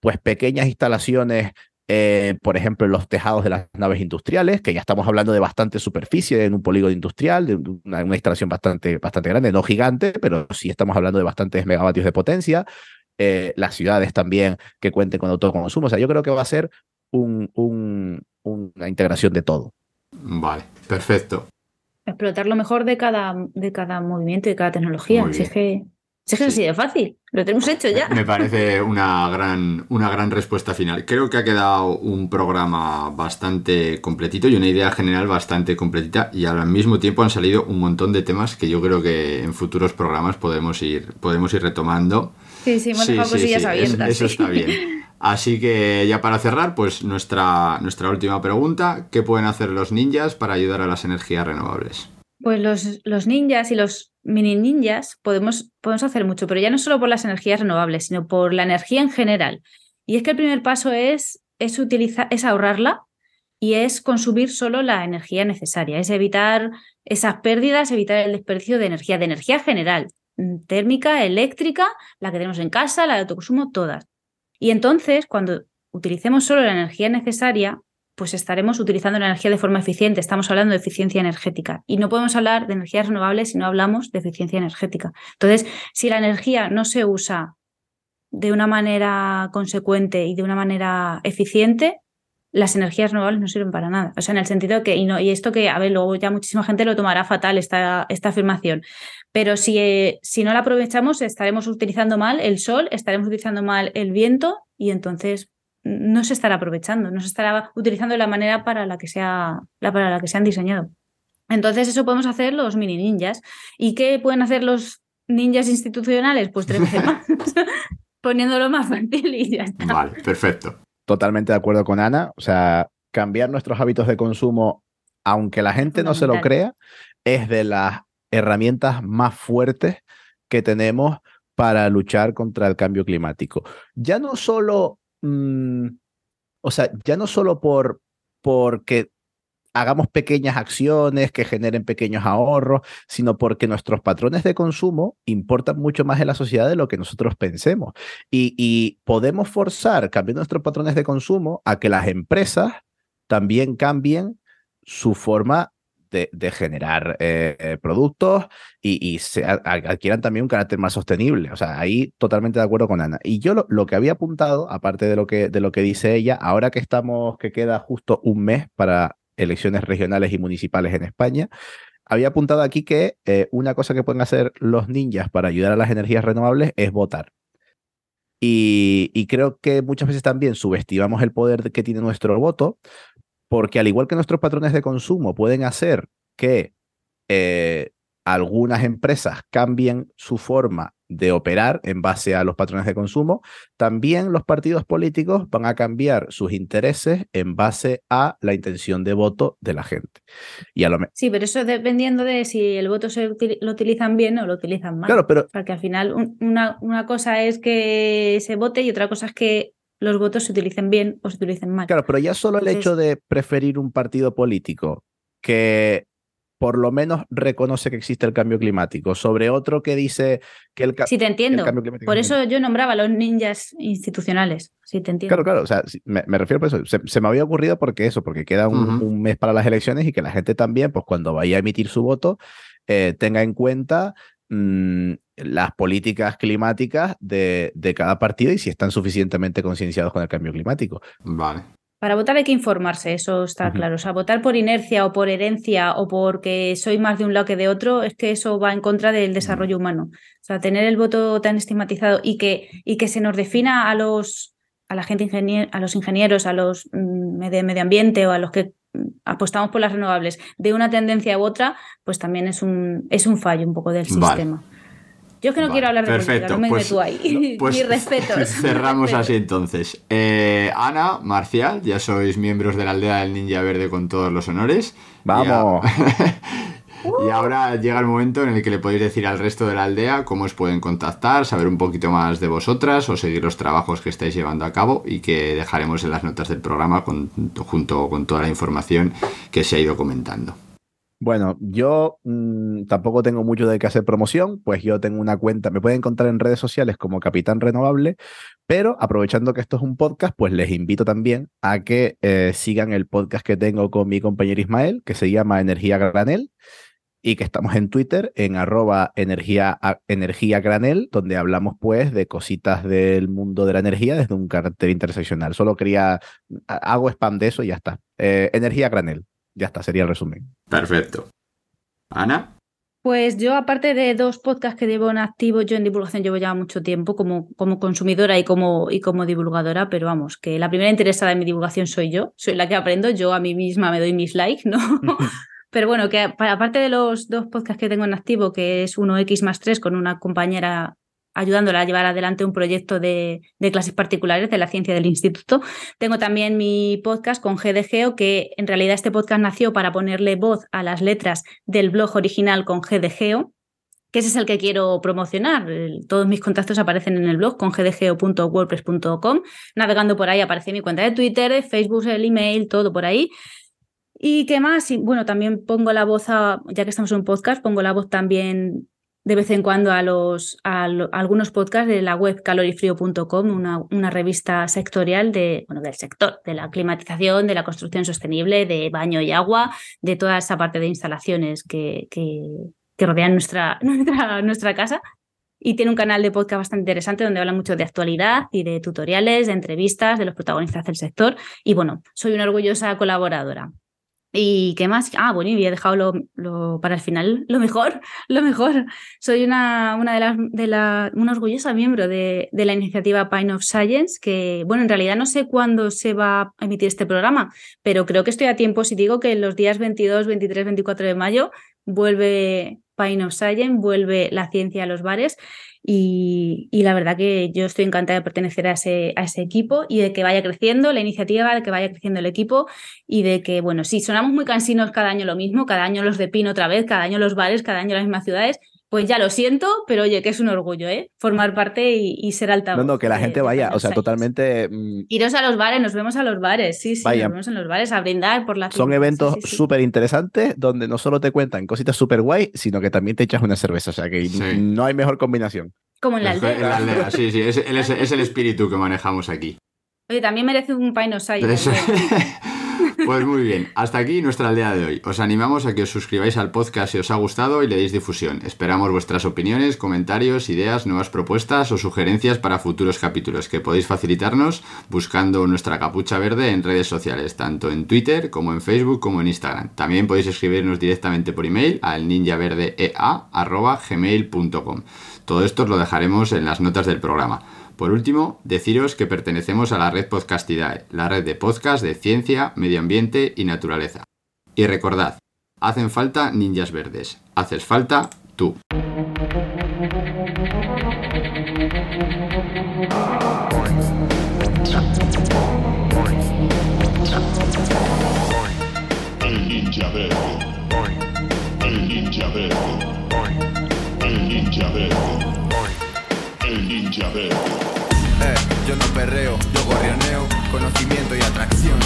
pues pequeñas instalaciones, eh, por ejemplo, en los tejados de las naves industriales, que ya estamos hablando de bastante superficie en un polígono industrial, de una, una instalación bastante, bastante grande, no gigante, pero sí estamos hablando de bastantes megavatios de potencia. Eh, las ciudades también que cuenten con autoconsumo. O sea, yo creo que va a ser un, un- una integración de todo. Vale, perfecto. Explotar lo mejor de cada, de cada movimiento y de cada tecnología. Muy Si es que, si es que es Sí. así de fácil. Lo tenemos hecho ya. Me parece una gran, una gran respuesta final. Creo que ha quedado un programa bastante completito y una idea general bastante completita y al mismo tiempo han salido un montón de temas que yo creo que en futuros programas podemos ir, podemos ir retomando. Sí, sí, hemos Sí, dejado sí, cosillas abiertas. Eso, está bien. Así que ya para cerrar, pues nuestra, nuestra última pregunta, ¿qué pueden hacer los ninjas para ayudar a las energías renovables? Pues los, ninjas y los mini ninjas podemos, podemos hacer mucho, pero ya no solo por las energías renovables, sino por la energía en general. Y es que el primer paso es, es, es ahorrarla y es consumir solo la energía necesaria, es evitar esas pérdidas, evitar el desperdicio de energía, de energía general, mm, térmica, eléctrica, la que tenemos en casa, la de autoconsumo, todas. Y entonces, cuando utilicemos solo la energía necesaria, pues estaremos utilizando la energía de forma eficiente. Estamos hablando de eficiencia energética. Y no podemos hablar de energías renovables si no hablamos de eficiencia energética. Entonces, si la energía no se usa de una manera consecuente y de una manera eficiente, las energías renovables no sirven para nada. O sea, en el sentido que, y, esto que, a ver, luego ya muchísima gente lo tomará fatal esta, esta afirmación, pero si, eh, si no la aprovechamos, estaremos utilizando mal el sol, estaremos utilizando mal el viento y entonces no se estará aprovechando, no se estará utilizando de la manera para la que, sea, la, para la que se han diseñado. Entonces, eso podemos hacer los mini ninjas. ¿Y qué pueden hacer los ninjas institucionales? Pues tres veces más, poniéndolo más fácil y ya está. Vale, perfecto. Totalmente de acuerdo con Ana. O sea, cambiar nuestros hábitos de consumo, aunque la gente no se lo crea, es de las herramientas más fuertes que tenemos para luchar contra el cambio climático. Ya no solo, mm, o sea, ya no solo por porque hagamos pequeñas acciones que generen pequeños ahorros, sino porque nuestros patrones de consumo importan mucho más en la sociedad de lo que nosotros pensemos. Y, y podemos forzar, cambiando nuestros patrones de consumo, a que las empresas también cambien su forma de, generar eh, eh, productos y, se adquieran también un carácter más sostenible. O sea, ahí totalmente de acuerdo con Ana. Y yo lo, lo que había apuntado, aparte de lo que, de lo que dice ella, ahora que estamos, que queda justo un mes para elecciones regionales y municipales en España, había apuntado aquí que eh, una cosa que pueden hacer los ninjas para ayudar a las energías renovables es votar. Y, y creo que muchas veces también subestimamos el poder que tiene nuestro voto, porque al igual que nuestros patrones de consumo pueden hacer que eh, algunas empresas cambien su forma de operar en base a los patrones de consumo, también los partidos políticos van a cambiar sus intereses en base a la intención de voto de la gente. Y a lo me- Sí, pero eso dependiendo de si el voto se util- lo utilizan bien o lo utilizan mal. Claro, pero Porque al final un- una, una cosa es que se vote y otra cosa es que los votos se utilicen bien o se utilicen mal. Claro, pero ya solo el Entonces- hecho de preferir un partido político que por lo menos reconoce que existe el cambio climático sobre otro que dice que el, ca- Sí, te el entiendo. cambio climático Por es eso yo nombraba a los ninjas institucionales. Sí, te entiendo. Claro, claro, o sea, me, me refiero por eso. Se, se me había ocurrido porque eso, porque queda un mes para las elecciones y que la gente también, pues cuando vaya a emitir su voto, eh, tenga en cuenta mm, las políticas climáticas de, de cada partido y si están suficientemente concienciados con el cambio climático. Vale. Para votar hay que informarse, eso está claro. O sea, votar por inercia o por herencia o porque soy más de un lado que de otro, es que eso va en contra del desarrollo humano. O sea, tener el voto tan estigmatizado y que, y que se nos defina a los a la gente ingenier- a los ingenieros, a los mm, de medio ambiente o a los que mm, apostamos por las renovables de una tendencia u otra, pues también es un, es un fallo un poco del Vale. sistema. Yo es que no Vale, quiero hablar de perfecto, política, no me pues- meto ahí. Pues Mis respetos. cerramos así entonces. Eh, Ana, Marcial, ya sois miembros de la aldea del Ninja Verde con todos los honores. ¡Vamos! Y ahora llega el momento en el que le podéis decir al resto de la aldea cómo os pueden contactar, saber un poquito más de vosotras o seguir los trabajos que estáis llevando a cabo y que dejaremos en las notas del programa con- junto con toda la información que se ha ido comentando. Bueno, yo mm, tampoco tengo mucho de qué hacer promoción, pues yo tengo una cuenta, me pueden encontrar en redes sociales como Capitán Renovable, pero aprovechando que esto es un podcast, pues les invito también a que eh, sigan el podcast que tengo con mi compañero Ismael, que se llama Energía Granel, y que estamos en Twitter en arroba energía, energía granel, donde hablamos pues de cositas del mundo de la energía desde un carácter interseccional. Solo quería, ha- hago spam de eso y ya está. Eh, energía granel, ya está, sería el resumen. Perfecto. Ana, Pues yo, aparte de dos podcasts que llevo en activo, yo en divulgación llevo ya mucho tiempo como, como consumidora y como, y como divulgadora, pero vamos, que la primera interesada en mi divulgación soy yo, soy la que aprendo, yo a mí misma me doy mis likes, ¿no? Pero bueno, que pa- aparte de los dos podcasts que tengo en activo, que es uno X más 3 con una compañera ayudándola a llevar adelante un proyecto de, clases particulares de la ciencia del instituto. Tengo también mi podcast con GDGeo, que en realidad este podcast nació para ponerle voz a las letras del blog original con GDGeo, que ese es el que quiero promocionar. Todos mis contactos aparecen en el blog con gdgeo.wordpress.com. Navegando por ahí aparece mi cuenta de Twitter, de Facebook, el email, todo por ahí. ¿Y qué más? Bueno, también pongo la voz, ya que estamos en un podcast, pongo la voz también de vez en cuando a, los, a, algunos podcasts de la web calorifrío.com, una, una revista sectorial de, bueno, del sector, de la climatización, de la construcción sostenible, de baño y agua, de toda esa parte de instalaciones que, que, que rodean nuestra, nuestra, nuestra casa. Y tiene un canal de podcast bastante interesante donde habla mucho de actualidad y de tutoriales, de entrevistas, de los protagonistas del sector. Y bueno, soy una orgullosa colaboradora. ¿Y qué más? Ah, bueno, y he dejado lo, lo- para el final lo mejor, lo mejor. Soy una, una de las, de la, una orgullosa miembro de, de la iniciativa Pine of Science, que, bueno, en realidad no sé cuándo se va a emitir este programa, pero creo que estoy a tiempo si digo que los días 22, 23, 24 de mayo vuelve Pine of Science, vuelve la ciencia a los bares y, y la verdad que yo estoy encantada de pertenecer a ese, a ese equipo y de que vaya creciendo la iniciativa, de que vaya creciendo el equipo y de que, bueno, sí, sonamos muy cansinos cada año lo mismo, cada año los de Pino otra vez, cada año los bares, cada año las mismas ciudades, pues ya lo siento, pero oye, que es un orgullo, ¿eh? Formar parte y, y ser altavoz. No, no, que la de- gente de vaya, o sea, totalmente... mm, Iros a los bares, nos vemos a los bares, sí, sí, Vayan. nos vemos en los bares a brindar por la Son eventos sí, sí, sí. súper interesantes donde no solo te cuentan cositas súper guay, sino que también te echas una cerveza. O sea que Sí. no hay mejor combinación. Como en la En aldea. la aldea, sí, sí, es, es- es el espíritu que manejamos aquí. Oye, también merece un Pine Pues muy bien, hasta aquí nuestra aldea de hoy. Os animamos a que os suscribáis al podcast si os ha gustado y le deis difusión. Esperamos vuestras opiniones, comentarios, ideas, nuevas propuestas o sugerencias para futuros capítulos que podéis facilitarnos buscando nuestra capucha verde en redes sociales, tanto en Twitter como en Facebook como en Instagram. También podéis escribirnos directamente por email al ninjaverdea.gmail.com. Todo esto os lo dejaremos en las notas del programa. Por último, deciros que pertenecemos a la red Podcastidae, la red de podcast de ciencia, medio ambiente y naturaleza. Y recordad, hacen falta ninjas verdes, haces falta tú. El ninja verde. El ninja verde. El ninja verde. El ninja verde. Eh, yo no perreo, yo gorrioneo, conocimiento y atracción.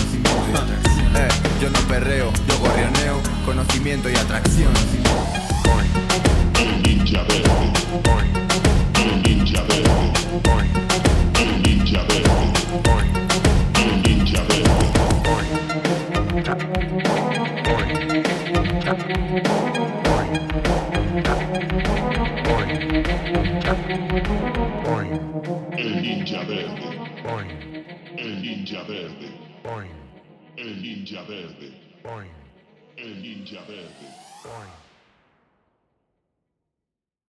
Eh, yo no perreo, yo gorrioneo, conocimiento y atracción. El ninja verde. El ninja verde. Ninja verde. El ninja verde. El ninja verde.